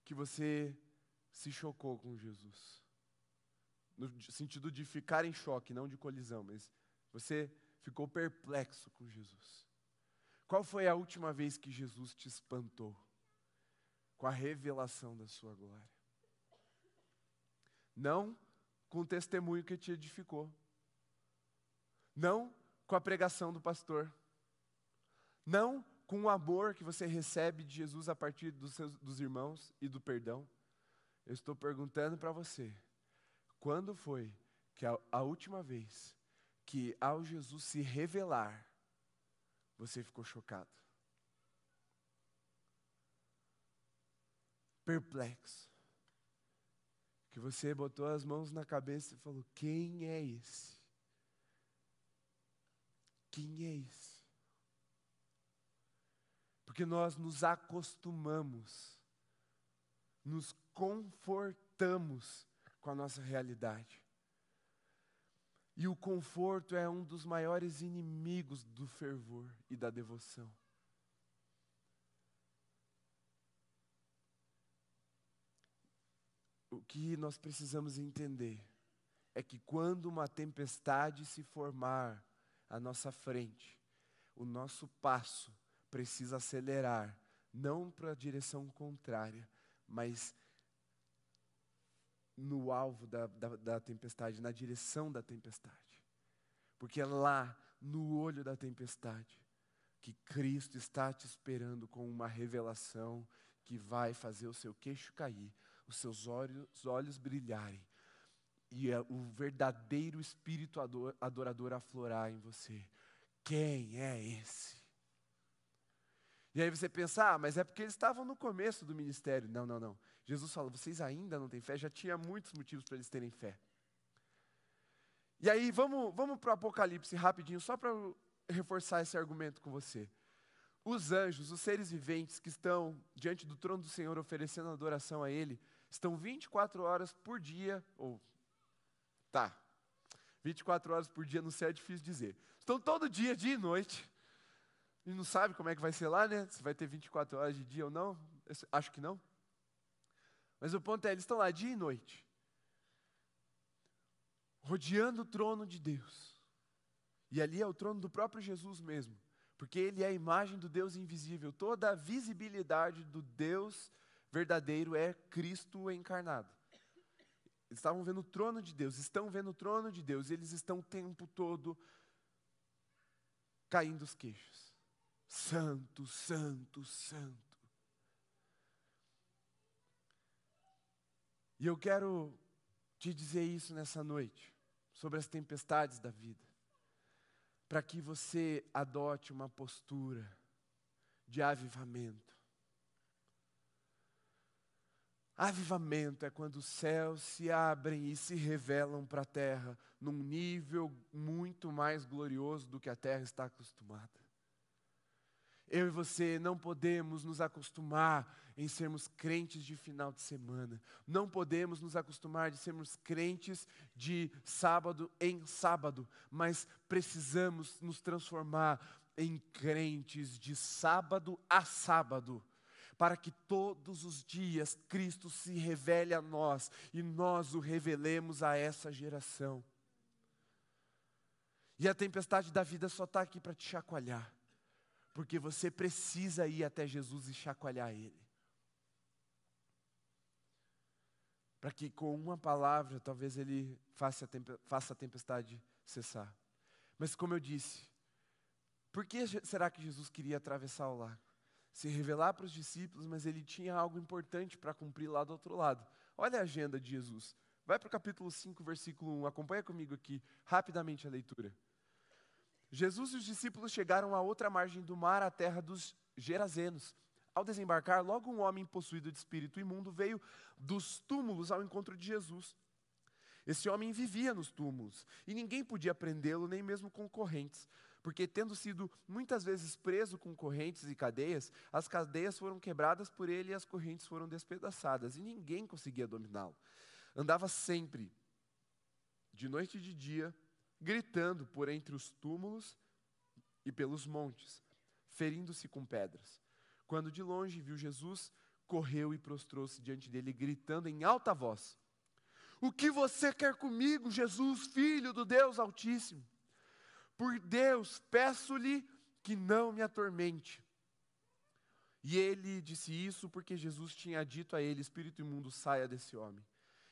que você se chocou com Jesus? No sentido de ficar em choque, não de colisão, mas você ficou perplexo com Jesus. Qual foi a última vez que Jesus te espantou com a revelação da sua glória? Não com o testemunho que te edificou. Não com a pregação do pastor. Não com o amor que você recebe de Jesus a partir dos, seus, dos irmãos e do perdão. Eu estou perguntando para você: quando foi que a, a última vez que ao Jesus se revelar, você ficou chocado. Perplexo. Que você botou as mãos na cabeça e falou: Quem é esse? Quem é esse? Porque nós nos acostumamos, nos confortamos com a nossa realidade. E o conforto é um dos maiores inimigos do fervor e da devoção. O que nós precisamos entender é que quando uma tempestade se formar à nossa frente, o nosso passo precisa acelerar, não para a direção contrária, mas no alvo da, da, da, tempestade, na direção da tempestade. Porque é lá, no olho da tempestade, que Cristo está te esperando com uma revelação que vai fazer o seu queixo cair, os seus olhos, olhos brilharem e é o verdadeiro espírito adorador aflorar em você. Quem é esse? E aí você pensa, ah, mas é porque eles estavam no começo do ministério. Não, não, não. Jesus fala, vocês ainda não têm fé, já tinha muitos motivos para eles terem fé. E aí, vamos, vamos para o Apocalipse rapidinho, só para reforçar esse argumento com você. Os anjos, os seres viventes que estão diante do trono do Senhor oferecendo adoração a Ele, estão 24 horas por dia, ou, tá, 24 horas por dia no céu é difícil dizer. Estão todo dia, dia e noite, e não sabe como é que vai ser lá, né? Se vai ter 24 horas de dia ou não. Acho que não. Mas o ponto é, eles estão lá dia e noite, rodeando o trono de Deus. E ali é o trono do próprio Jesus mesmo, porque ele é a imagem do Deus invisível. Toda a visibilidade do Deus verdadeiro é Cristo encarnado. Eles estavam vendo o trono de Deus, estão vendo o trono de Deus, eles estão o tempo todo caindo os queixos. Santo, Santo, Santo. E eu quero te dizer isso nessa noite, sobre as tempestades da vida, para que você adote uma postura de avivamento. Avivamento é quando os céus se abrem e se revelam para a terra num nível muito mais glorioso do que a terra está acostumada. Eu e você não podemos nos acostumar em sermos crentes de final de semana. Não podemos nos acostumar de sermos crentes de sábado em sábado, mas precisamos nos transformar em crentes de sábado a sábado para que todos os dias Cristo se revele a nós e nós o revelemos a essa geração. E a tempestade da vida só está aqui para te chacoalhar porque você precisa ir até Jesus e chacoalhar Ele. Para que com uma palavra, talvez Ele faça a, tempestade cessar. Mas como eu disse, por que será que Jesus queria atravessar o lago? Se revelar para os discípulos, mas ele tinha algo importante para cumprir lá do outro lado. Olha a agenda de Jesus Vai para o capítulo 5, versículo 1. Acompanha comigo aqui, rapidamente a leitura. Jesus e os discípulos chegaram à outra margem do mar, à terra dos Gerazenos. Ao desembarcar, logo um homem possuído de espírito imundo veio dos túmulos ao encontro de Jesus. Esse homem vivia nos túmulos e ninguém podia prendê-lo, nem mesmo concorrentes, porque, tendo sido muitas vezes preso com correntes e cadeias, as cadeias foram quebradas por ele e as correntes foram despedaçadas, e ninguém conseguia dominá-lo. Andava sempre, de noite e de dia, gritando por entre os túmulos e pelos montes, ferindo-se com pedras. Quando de longe viu Jesus, correu e prostrou-se diante dele, gritando em alta voz: O que você quer comigo, Jesus, filho do Deus Altíssimo? Por Deus, peço-lhe que não me atormente. E ele disse isso porque Jesus tinha dito a ele: Espírito imundo, saia desse homem.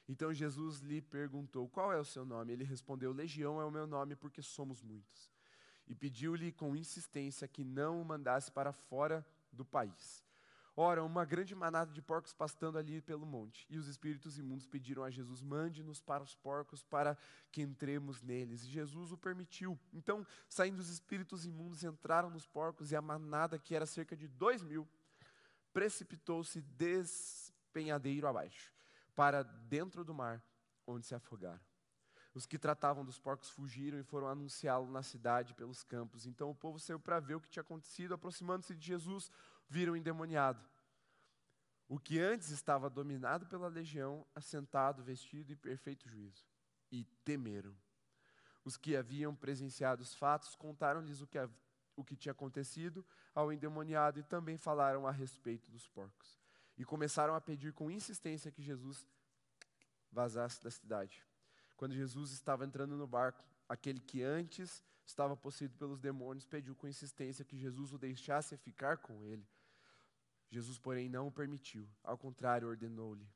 Então Jesus lhe perguntou: Qual é o seu nome? Ele respondeu: Legião é o meu nome, porque somos muitos. E pediu-lhe com insistência que não o mandasse para fora do país. Ora, uma grande manada de porcos pastando ali pelo monte. E os espíritos imundos pediram a Jesus: Mande-nos para os porcos, para que entremos neles. E Jesus o permitiu. Então, saindo os espíritos imundos, entraram nos porcos, e a manada, que era cerca de dois mil, precipitou-se despenhadeiro abaixo para dentro do mar, onde se afogaram. Os que tratavam dos porcos fugiram e foram anunciá-lo na cidade pelos campos. Então o povo saiu para ver o que tinha acontecido. Aproximando-se de Jesus, viram o endemoniado. O que antes estava dominado pela legião, assentado, vestido em perfeito juízo. E temeram. Os que haviam presenciado os fatos contaram-lhes o que, o que tinha acontecido ao endemoniado e também falaram a respeito dos porcos e começaram a pedir com insistência que Jesus vazasse da cidade. Quando Jesus estava entrando no barco, aquele que antes estava possuído pelos demônios pediu com insistência que Jesus o deixasse ficar com ele. Jesus, porém, não o permitiu. Ao contrário, ordenou-lhe: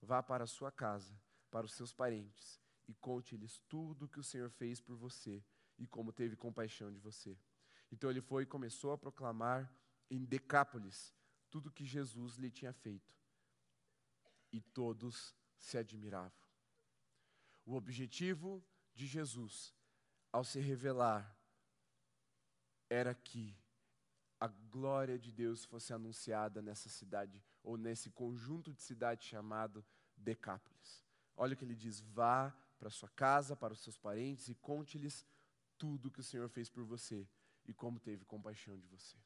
Vá para a sua casa, para os seus parentes, e conte-lhes tudo o que o Senhor fez por você e como teve compaixão de você. Então ele foi e começou a proclamar em Decápolis tudo que Jesus lhe tinha feito. E todos se admiravam. O objetivo de Jesus, ao se revelar, era que a glória de Deus fosse anunciada nessa cidade, ou nesse conjunto de cidades chamado Decápolis. Olha o que ele diz: vá para sua casa, para os seus parentes e conte-lhes tudo o que o Senhor fez por você e como teve compaixão de você.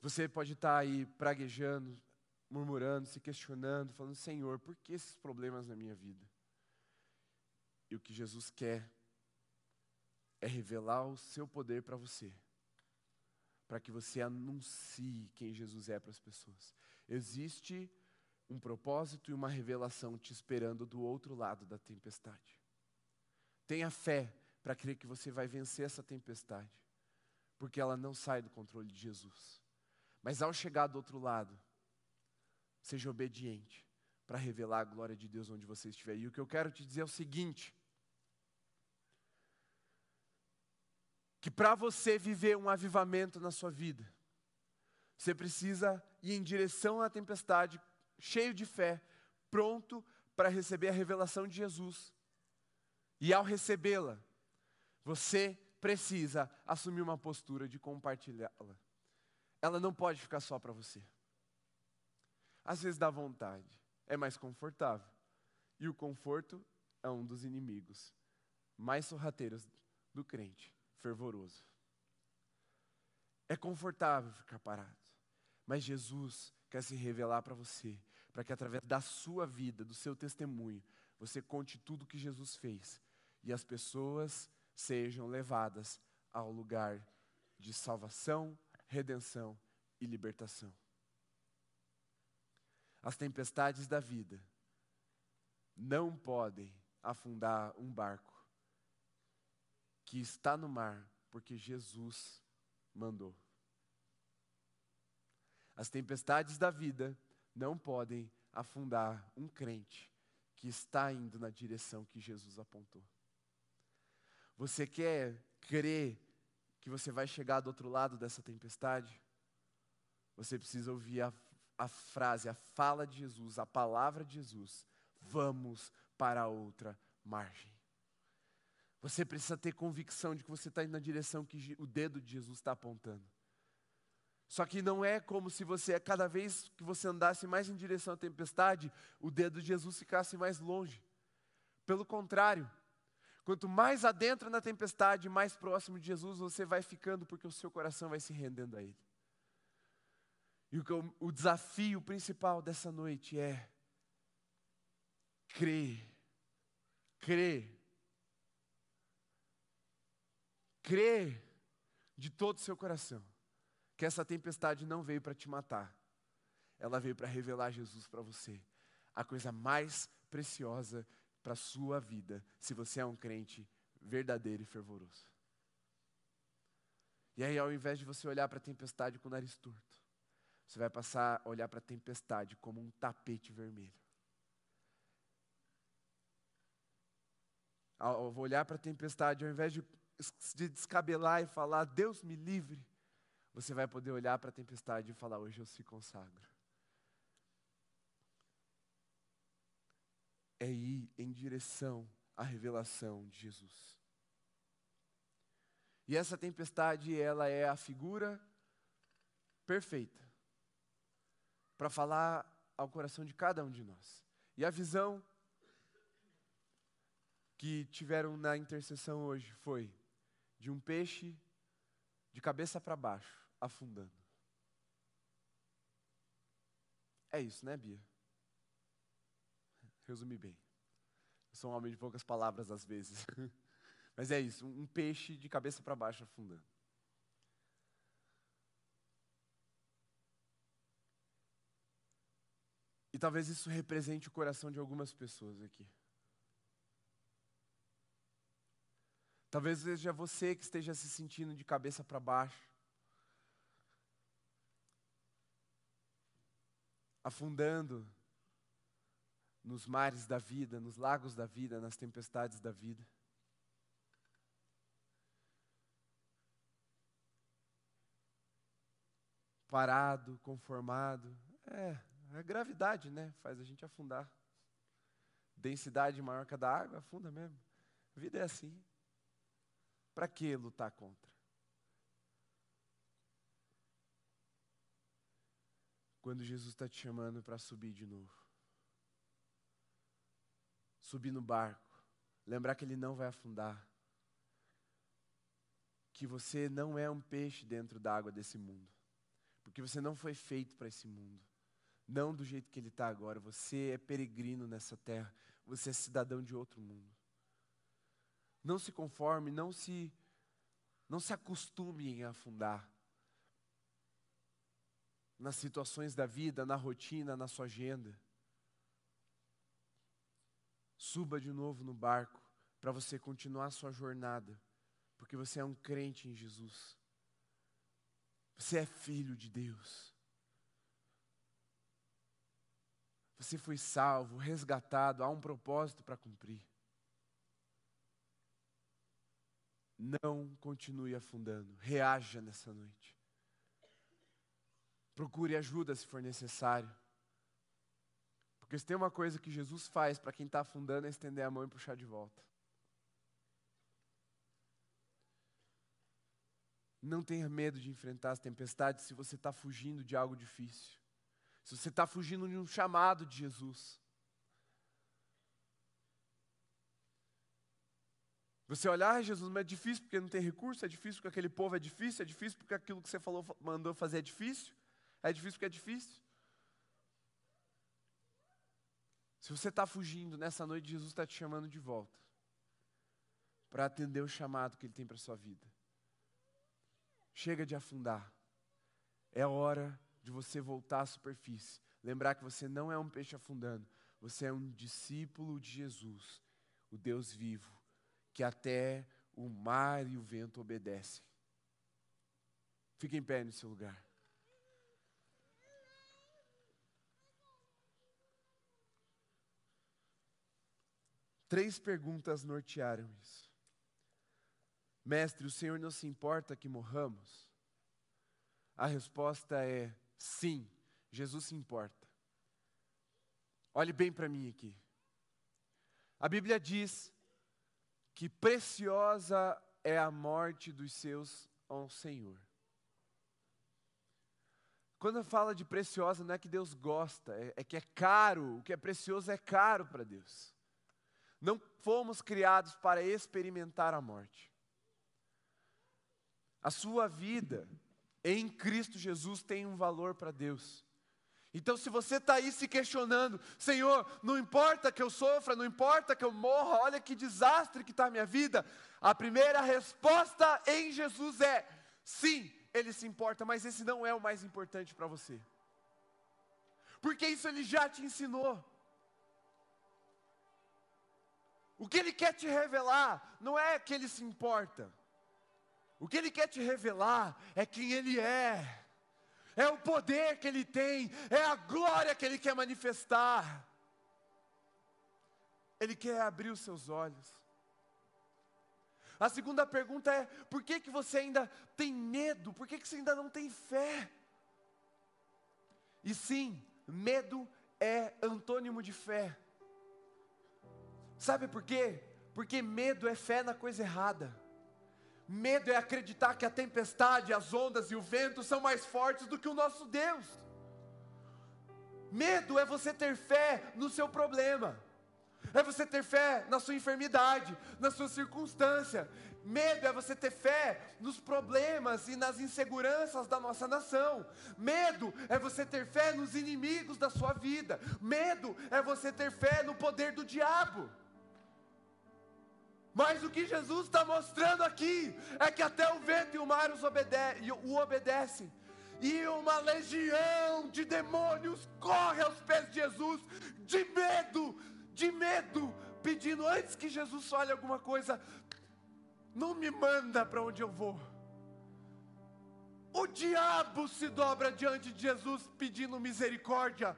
Você pode estar aí praguejando, murmurando, se questionando, falando: Senhor, por que esses problemas na minha vida? E o que Jesus quer é revelar o seu poder para você, para que você anuncie quem Jesus é para as pessoas. Existe um propósito e uma revelação te esperando do outro lado da tempestade. Tenha fé para crer que você vai vencer essa tempestade, porque ela não sai do controle de Jesus. Mas ao chegar do outro lado, seja obediente para revelar a glória de Deus onde você estiver. E o que eu quero te dizer é o seguinte: que para você viver um avivamento na sua vida, você precisa ir em direção à tempestade, cheio de fé, pronto para receber a revelação de Jesus. E ao recebê-la, você precisa assumir uma postura de compartilhá-la ela não pode ficar só para você. Às vezes dá vontade, é mais confortável. E o conforto é um dos inimigos mais sorrateiros do crente, fervoroso. É confortável ficar parado, mas Jesus quer se revelar para você, para que através da sua vida, do seu testemunho, você conte tudo o que Jesus fez e as pessoas sejam levadas ao lugar de salvação, redenção e libertação. As tempestades da vida não podem afundar um barco que está no mar porque Jesus mandou. As tempestades da vida não podem afundar um crente que está indo na direção que Jesus apontou. Você quer crer que você vai chegar do outro lado dessa tempestade, você precisa ouvir a, a frase, a fala de Jesus, a palavra de Jesus: vamos para outra margem. Você precisa ter convicção de que você está indo na direção que o dedo de Jesus está apontando. Só que não é como se você, cada vez que você andasse mais em direção à tempestade, o dedo de Jesus ficasse mais longe. Pelo contrário, quanto mais adentro na tempestade, mais próximo de Jesus você vai ficando, porque o seu coração vai se rendendo a Ele. E o, o desafio principal dessa noite é crer, crer, crer de todo o seu coração que essa tempestade não veio para te matar, ela veio para revelar Jesus para você, a coisa mais preciosa para a sua vida, se você é um crente verdadeiro e fervoroso. E aí, ao invés de você olhar para a tempestade com o nariz torto, você vai passar a olhar para a tempestade como um tapete vermelho. Ao olhar para a tempestade, ao invés de, de descabelar e falar, Deus me livre, você vai poder olhar para a tempestade e falar: Hoje eu se consagro. É ir em direção à revelação de Jesus. E essa tempestade, ela é a figura perfeita para falar ao coração de cada um de nós. E a visão que tiveram na intercessão hoje foi de um peixe de cabeça para baixo, afundando. É isso, né, Bia? Resumi bem. Eu sou um homem de poucas palavras às vezes. Mas é isso, um peixe de cabeça para baixo afundando. E talvez isso represente o coração de algumas pessoas aqui. Talvez seja você que esteja se sentindo de cabeça para baixo. afundando nos mares da vida, nos lagos da vida, nas tempestades da vida. Parado, conformado. É, a gravidade, né? Faz a gente afundar. Densidade maior que a da água, afunda mesmo. A vida é assim. Para que lutar contra? quando Jesus está te chamando para subir de novo. Subir no barco, lembrar que ele não vai afundar, que você não é um peixe dentro da água desse mundo, porque você não foi feito para esse mundo, não do jeito que ele está agora. Você é peregrino nessa terra, você é cidadão de outro mundo. Não se conforme, não se, não se acostume em afundar nas situações da vida, na rotina, na sua agenda. Suba de novo no barco para você continuar a sua jornada, porque você é um crente em Jesus. Você é filho de Deus. Você foi salvo, resgatado, há um propósito para cumprir. Não continue afundando, reaja nessa noite. Procure ajuda se for necessário. Porque se tem uma coisa que Jesus faz para quem está afundando é estender a mão e puxar de volta. Não tenha medo de enfrentar as tempestades se você está fugindo de algo difícil. Se você está fugindo de um chamado de Jesus. Você olhar, ah, Jesus, mas é difícil porque não tem recurso, é difícil porque aquele povo é difícil, é difícil porque aquilo que você falou, mandou fazer é difícil. É difícil porque é difícil. Se você está fugindo nessa noite, Jesus está te chamando de volta para atender o chamado que Ele tem para a sua vida. Chega de afundar. É hora de você voltar à superfície. Lembrar que você não é um peixe afundando, você é um discípulo de Jesus, o Deus vivo, que até o mar e o vento obedecem. Fique em pé no seu lugar. Três perguntas nortearam isso. Mestre, o Senhor não se importa que morramos? A resposta é sim, Jesus se importa. Olhe bem para mim aqui. A Bíblia diz que preciosa é a morte dos seus ao Senhor. Quando fala de preciosa, não é que Deus gosta, é, é que é caro, o que é precioso é caro para Deus. Não fomos criados para experimentar a morte. A sua vida em Cristo Jesus tem um valor para Deus. Então, se você está aí se questionando, Senhor, não importa que eu sofra, não importa que eu morra, olha que desastre que está a minha vida, a primeira resposta em Jesus é: sim, Ele se importa, mas esse não é o mais importante para você, porque isso Ele já te ensinou. O que Ele quer te revelar não é que Ele se importa, o que Ele quer te revelar é quem Ele é, é o poder que Ele tem, é a glória que Ele quer manifestar. Ele quer abrir os seus olhos. A segunda pergunta é: por que, que você ainda tem medo? Por que, que você ainda não tem fé? E sim, medo é antônimo de fé. Sabe por quê? Porque medo é fé na coisa errada. Medo é acreditar que a tempestade, as ondas e o vento são mais fortes do que o nosso Deus. Medo é você ter fé no seu problema, é você ter fé na sua enfermidade, na sua circunstância. Medo é você ter fé nos problemas e nas inseguranças da nossa nação. Medo é você ter fé nos inimigos da sua vida. Medo é você ter fé no poder do diabo. Mas o que Jesus está mostrando aqui é que até o vento e o mar o obedecem. E uma legião de demônios corre aos pés de Jesus, de medo, de medo, pedindo antes que Jesus olhe alguma coisa, não me manda para onde eu vou. O diabo se dobra diante de Jesus pedindo misericórdia.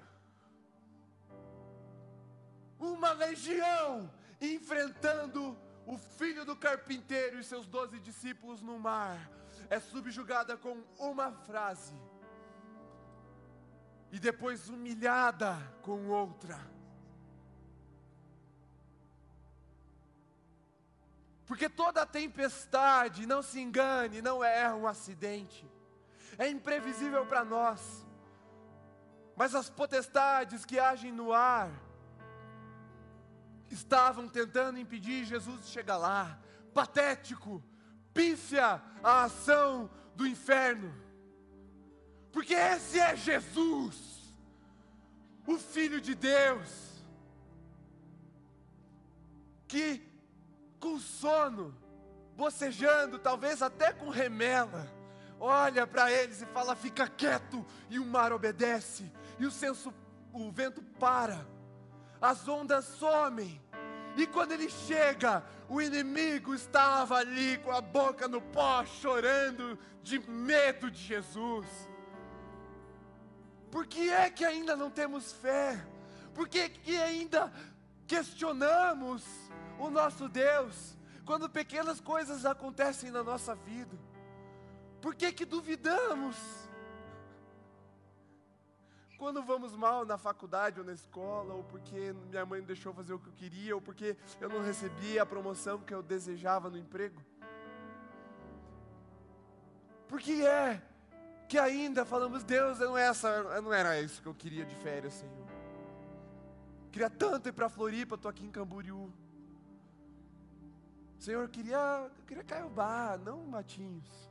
Uma legião enfrentando o filho do carpinteiro e seus doze discípulos no mar, é subjugada com uma frase, e depois humilhada com outra. Porque toda tempestade, não se engane, não é um acidente, é imprevisível para nós, mas as potestades que agem no ar, estavam tentando impedir Jesus de chegar lá. Patético, pífia a ação do inferno. Porque esse é Jesus, o Filho de Deus, que com sono, bocejando, talvez até com remela, olha para eles e fala: fica quieto, e o mar obedece, e o senso, o vento para as ondas somem. E quando ele chega, o inimigo estava ali com a boca no pó, chorando de medo de Jesus. Por que é que ainda não temos fé? Por que, que ainda questionamos o nosso Deus quando pequenas coisas acontecem na nossa vida? Por que que duvidamos? Quando vamos mal na faculdade ou na escola, ou porque minha mãe não deixou fazer o que eu queria, ou porque eu não recebi a promoção que eu desejava no emprego? Porque é que ainda falamos, Deus, não, é essa, não era isso que eu queria de férias, Senhor. Queria tanto ir para Floripa, estou aqui em Camboriú. Senhor, eu queria, eu queria Caiobá, não Matinhos.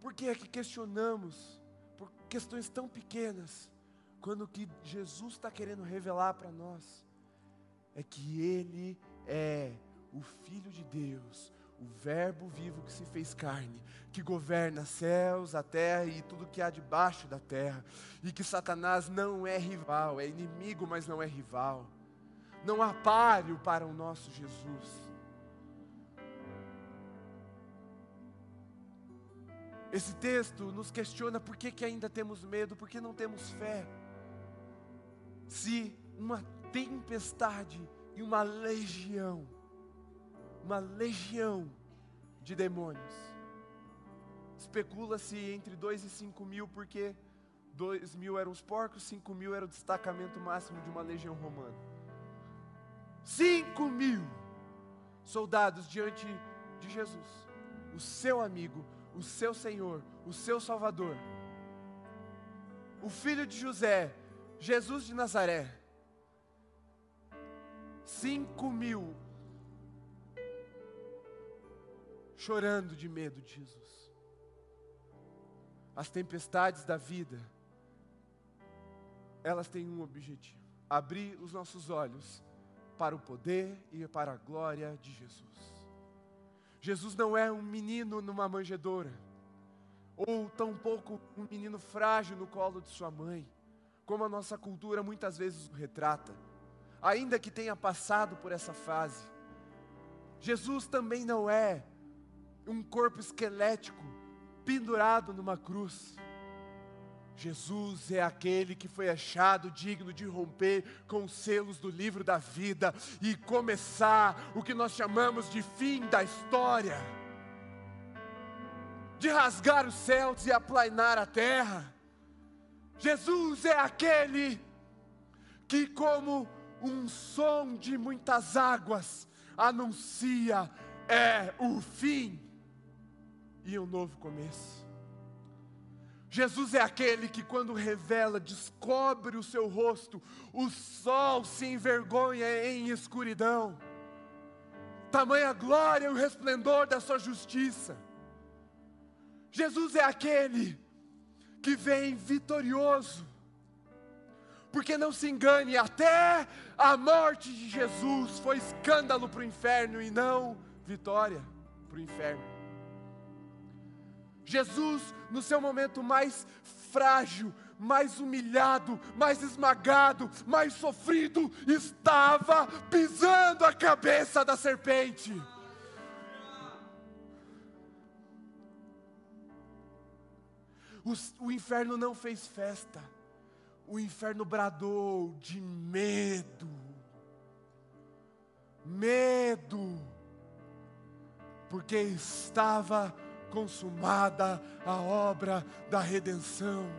Por que é que questionamos questões tão pequenas, quando o que Jesus está querendo revelar para nós é que Ele é o Filho de Deus, o Verbo vivo que se fez carne, que governa céus, a terra e tudo que há debaixo da terra, e que Satanás não é rival, é inimigo, mas não é rival, não há páreo para o nosso Jesus. Esse texto nos questiona por que, que ainda temos medo, por que não temos fé. Se uma tempestade e uma legião, uma legião de demônios, especula-se entre 2 e 5 mil, porque dois mil eram os porcos, cinco mil era o destacamento máximo de uma legião romana. Cinco mil soldados diante de Jesus, o seu amigo, o seu Senhor, o seu Salvador, o filho de José, Jesus de Nazaré. Cinco mil chorando de medo de Jesus. As tempestades da vida, elas têm um objetivo: abrir os nossos olhos para o poder e para a glória de Jesus. Jesus não é um menino numa manjedoura, ou tampouco um menino frágil no colo de sua mãe, como a nossa cultura muitas vezes o retrata, ainda que tenha passado por essa fase. Jesus também não é um corpo esquelético pendurado numa cruz. Jesus é aquele que foi achado digno de romper com os selos do livro da vida e começar o que nós chamamos de fim da história, de rasgar os céus e aplainar a terra. Jesus é aquele que, como um som de muitas águas, anuncia é o fim e um novo começo. Jesus é aquele que, quando revela, descobre o seu rosto, o sol se envergonha em escuridão. Tamanha glória e o resplendor da sua justiça. Jesus é aquele que vem vitorioso, porque não se engane, até a morte de Jesus foi escândalo para o inferno e não vitória para o inferno. Jesus, no seu momento mais frágil, mais humilhado, mais esmagado, mais sofrido, estava pisando a cabeça da serpente. O, o, inferno não fez festa, o inferno bradou de medo. Medo, porque estava consumada a obra da redenção.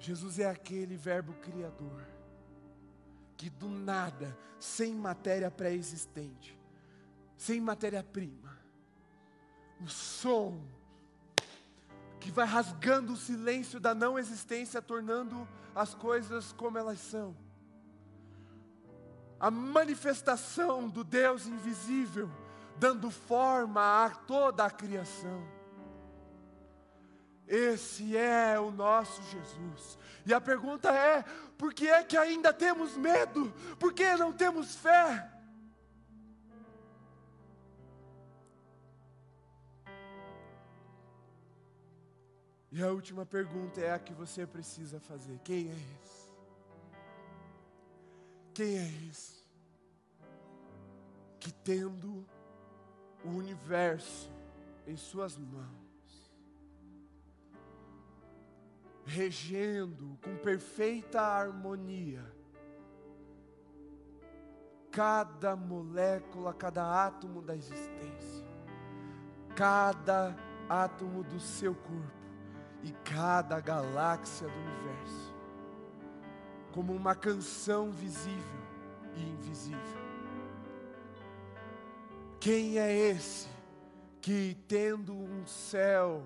Jesus é aquele Verbo Criador, que do nada, sem matéria pré-existente, sem matéria-prima, o som que vai rasgando o silêncio da não existência, tornando as coisas como elas são a manifestação do Deus invisível, dando forma a toda a criação. Esse é o nosso Jesus. E a pergunta é: por que é que ainda temos medo? Por que não temos fé? E a última pergunta é a que você precisa fazer: quem é esse? Quem é esse? Que, tendo o universo em Suas mãos, regendo com perfeita harmonia, cada molécula, cada átomo da existência, cada átomo do seu corpo e cada galáxia do universo como uma canção visível e invisível. Quem é esse que, tendo um céu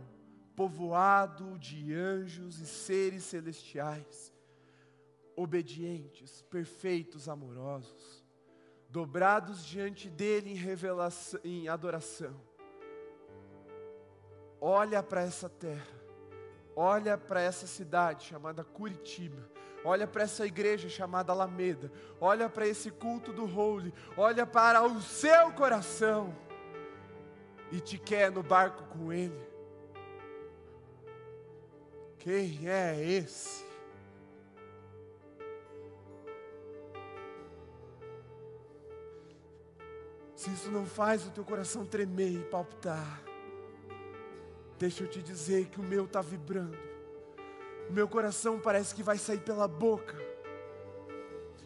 povoado de anjos e seres celestiais, obedientes, perfeitos, amorosos, dobrados diante dele em revelação, em adoração, olha para essa terra, olha para essa cidade chamada Curitiba, olha para essa igreja chamada Alameda, olha para esse culto do Holy, olha para o seu coração e te quer no barco com Ele. Quem é esse? Se isso não faz o teu coração tremer e palpitar, deixa eu te dizer que o meu está vibrando meu coração parece que vai sair pela boca.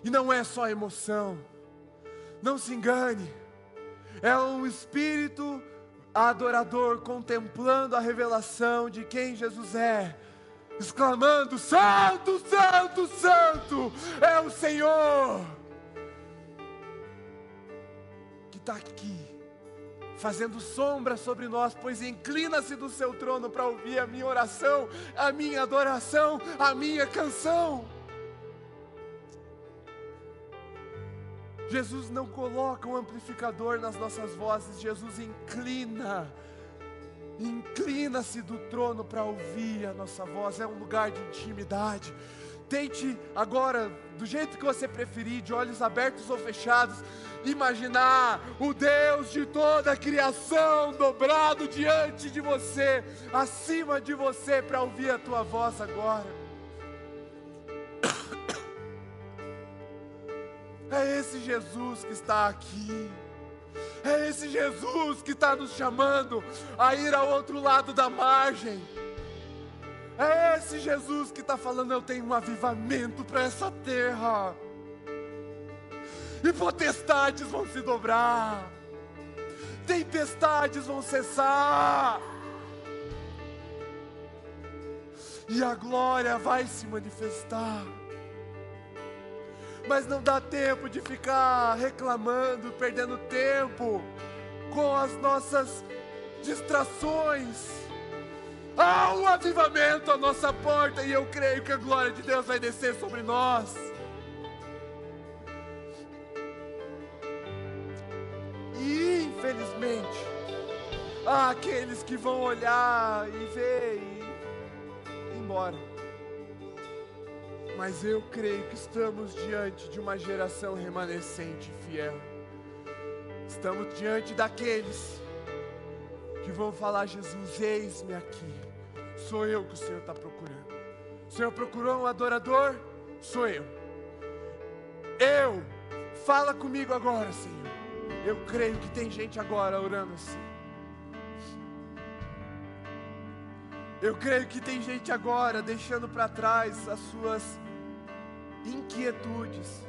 E não é só emoção. Não se engane. É um espírito adorador contemplando a revelação de quem Jesus é, exclamando: Santo, Santo, Santo é o Senhor que está aqui, fazendo sombra sobre nós, pois inclina-se do seu trono para ouvir a minha oração, a minha adoração, a minha canção. Jesus não coloca um amplificador nas nossas vozes, Jesus inclina, inclina-se do trono para ouvir a nossa voz, é um lugar de intimidade. Tente agora, do jeito que você preferir, de olhos abertos ou fechados, imaginar o Deus de toda a criação dobrado diante de você, acima de você, para ouvir a tua voz agora. É esse Jesus que está aqui. É esse Jesus que está nos chamando a ir ao outro lado da margem. É esse Jesus que está falando: eu tenho um avivamento para essa terra. E potestades vão se dobrar, tempestades vão cessar, e a glória vai se manifestar mas não dá tempo de ficar reclamando, perdendo tempo com as nossas distrações. Há um avivamento à nossa porta e eu creio que a glória de Deus vai descer sobre nós. E infelizmente, há aqueles que vão olhar e ver e ir embora. Mas eu creio que estamos diante de uma geração remanescente fiel. Estamos diante daqueles que vão falar: Jesus, eis-me aqui. Sou eu que o Senhor está procurando. O Senhor procurou um adorador? Sou eu. Eu. Fala comigo agora, Senhor. Eu creio que tem gente agora orando assim. Eu creio que tem gente agora deixando para trás as suas inquietudes,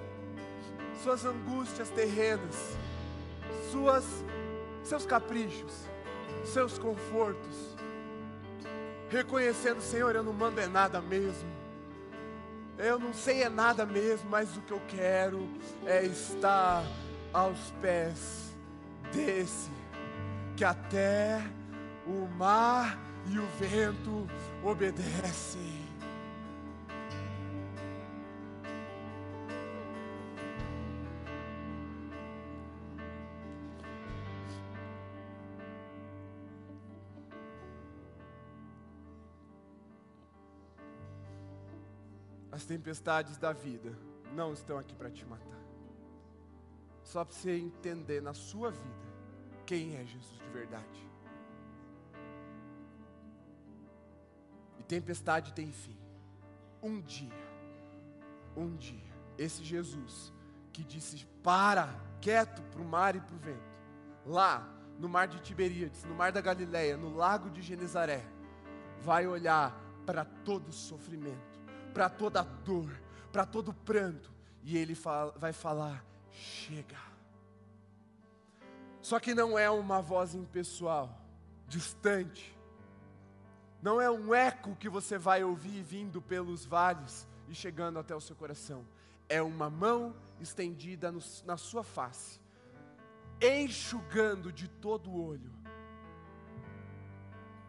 suas angústias terrenas, suas, seus caprichos, seus confortos, reconhecendo, Senhor, eu não mando é nada mesmo, eu não sei é nada mesmo, mas o que eu quero é estar aos pés desse, que até o mar e o vento obedecem. Tempestades da vida não estão aqui para te matar. Só para você entender na sua vida quem é Jesus de verdade. E tempestade tem fim. Um dia, um dia, esse Jesus que disse: para, quieto para o mar e para o vento, lá no mar de Tiberíades, no mar da Galileia, no lago de Genezaré, vai olhar para todo sofrimento para toda dor, para todo pranto, e Ele fala, vai falar: chega. Só que não é uma voz impessoal, distante, não é um eco que você vai ouvir vindo pelos vales e chegando até o seu coração, é uma mão estendida no, na sua face, enxugando de todo o olho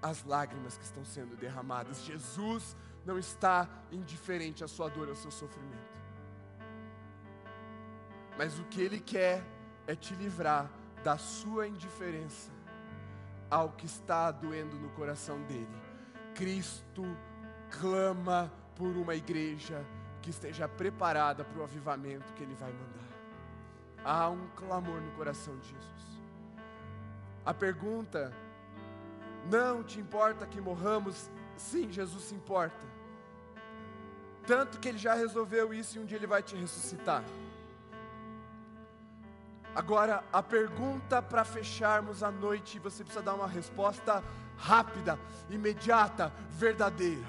as lágrimas que estão sendo derramadas. Jesus não está indiferente à sua dor, ao seu sofrimento. Mas o que Ele quer é te livrar da sua indiferença ao que está doendo no coração dele. Cristo clama por uma igreja que esteja preparada para o avivamento que Ele vai mandar. Há um clamor no coração de Jesus. A pergunta, não te importa que morramos? Sim, Jesus se importa. Tanto que ele já resolveu isso e um dia ele vai te ressuscitar. Agora, a pergunta para fecharmos a noite, você precisa dar uma resposta rápida, imediata, verdadeira.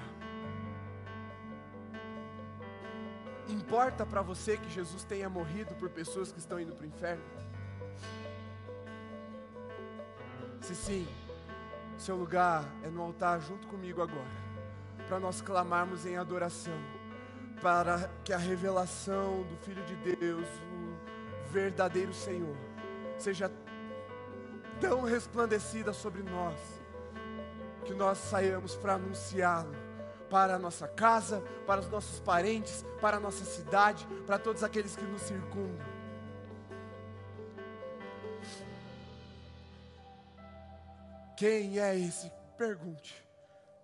Importa para você que Jesus tenha morrido por pessoas que estão indo para o inferno? Se sim, seu lugar é no altar junto comigo agora, para nós clamarmos em adoração, para que a revelação do Filho de Deus, o verdadeiro Senhor, seja tão resplandecida sobre nós, que nós saiamos para anunciá-lo para a nossa casa, para os nossos parentes, para a nossa cidade, para todos aqueles que nos circundam. Quem é esse? Pergunte.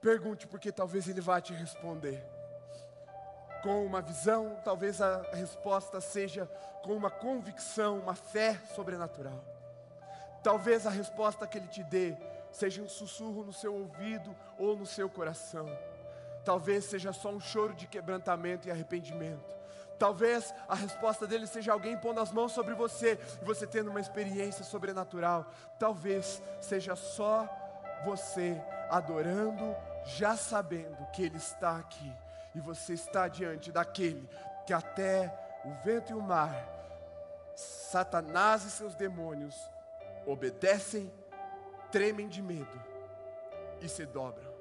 Pergunte, porque talvez ele vá te responder. Com uma visão, talvez a resposta seja com uma convicção, uma fé sobrenatural. Talvez a resposta que ele te dê seja um sussurro no seu ouvido ou no seu coração. Talvez seja só um choro de quebrantamento e arrependimento. Talvez a resposta dele seja alguém pondo as mãos sobre você e você tendo uma experiência sobrenatural. Talvez seja só você adorando, já sabendo que ele está aqui e você está diante daquele que até o vento e o mar, Satanás e seus demônios obedecem, tremem de medo e se dobram.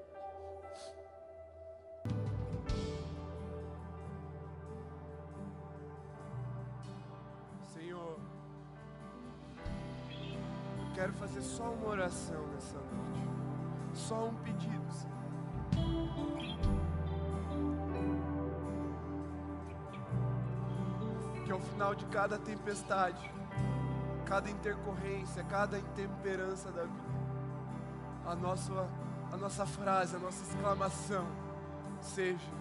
quero fazer só uma oração nessa noite. Só um pedido, Senhor. Que ao final de cada tempestade, cada intercorrência, cada intemperança da vida, a nossa, a nossa frase, a nossa exclamação seja: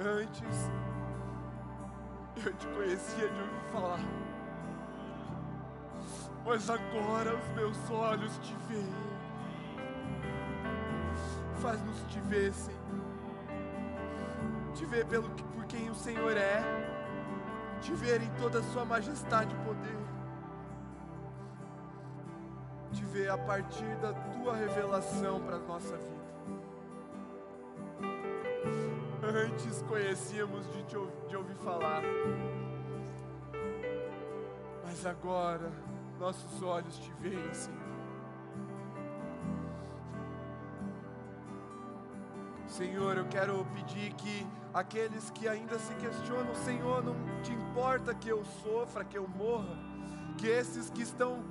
Antes eu te conhecia de ouvir falar mas agora os meus olhos te veem. Faz-nos te ver, Senhor. Te ver pelo por quem o Senhor é. Te ver em toda a sua majestade e poder. Te ver a partir da tua revelação para a nossa vida. Antes conhecíamos de, te, de ouvir falar, mas agora nossos olhos te veem, Senhor. Senhor, eu quero pedir que aqueles que ainda se questionam, Senhor, não te importa que eu sofra, que eu morra, que esses que estão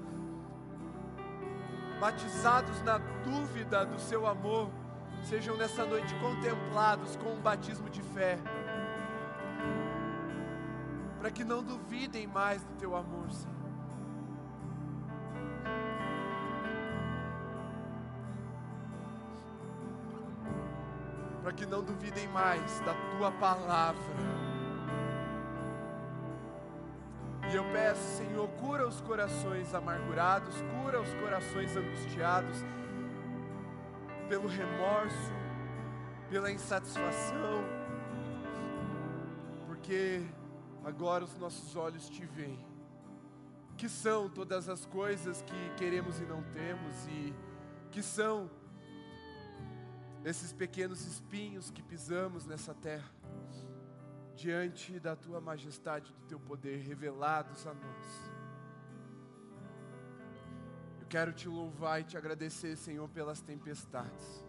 batizados na dúvida do seu amor, sejam nessa noite contemplados com um batismo de fé, para que não duvidem mais do teu amor, Senhor. Que não duvidem mais da tua palavra. E eu peço, Senhor, cura os corações amargurados, cura os corações angustiados pelo remorso, pela insatisfação, porque agora os nossos olhos te veem. Que são todas as coisas que queremos e não temos, e que são esses pequenos espinhos que pisamos nessa terra, diante da tua majestade, do teu poder revelados a nós. Eu quero te louvar e te agradecer, Senhor, pelas tempestades,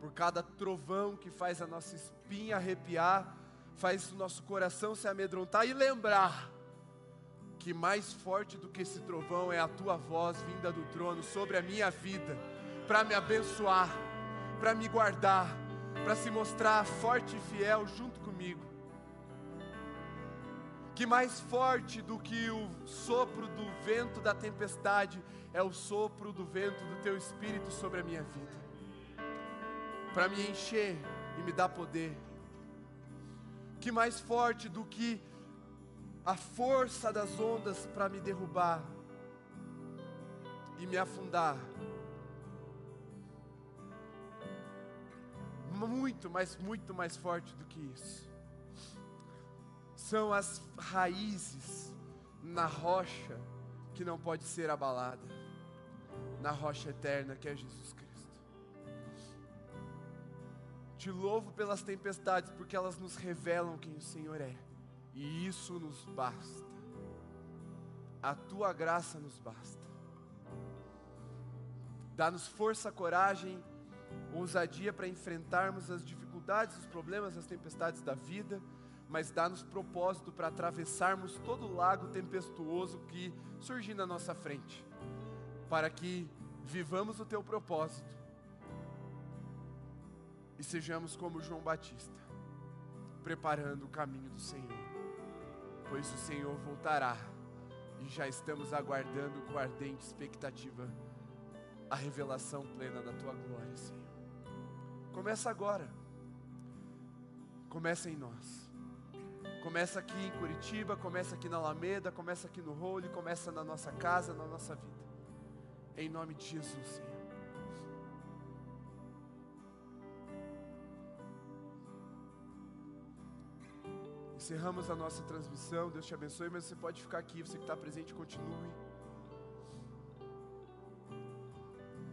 por cada trovão que faz a nossa espinha arrepiar, faz o nosso coração se amedrontar e lembrar que mais forte do que esse trovão é a tua voz vinda do trono sobre a minha vida, para me abençoar para me guardar, para se mostrar forte e fiel junto comigo. Que mais forte do que o sopro do vento da tempestade é o sopro do vento do teu espírito sobre a minha vida, para me encher e me dar poder. Que mais forte do que a força das ondas para me derrubar e me afundar muito, mas muito mais forte do que isso. São as raízes na rocha que não pode ser abalada, na rocha eterna que é Jesus Cristo. Te louvo pelas tempestades, porque elas nos revelam quem o Senhor é, e isso nos basta. A tua graça nos basta. Dá-nos força, coragem, ousadia para enfrentarmos as dificuldades, os problemas, as tempestades da vida, mas dá-nos propósito para atravessarmos todo o lago tempestuoso que surgir na nossa frente, para que vivamos o teu propósito e sejamos como João Batista, preparando o caminho do Senhor, pois o Senhor voltará e já estamos aguardando com ardente expectativa a revelação plena da tua glória, Senhor. Começa agora. Começa em nós. Começa aqui em Curitiba, começa aqui na Alameda, começa aqui no Role, começa na nossa casa, na nossa vida. Em nome de Jesus, Senhor. Encerramos a nossa transmissão. Deus te abençoe, mas você pode ficar aqui, você que está presente, continue.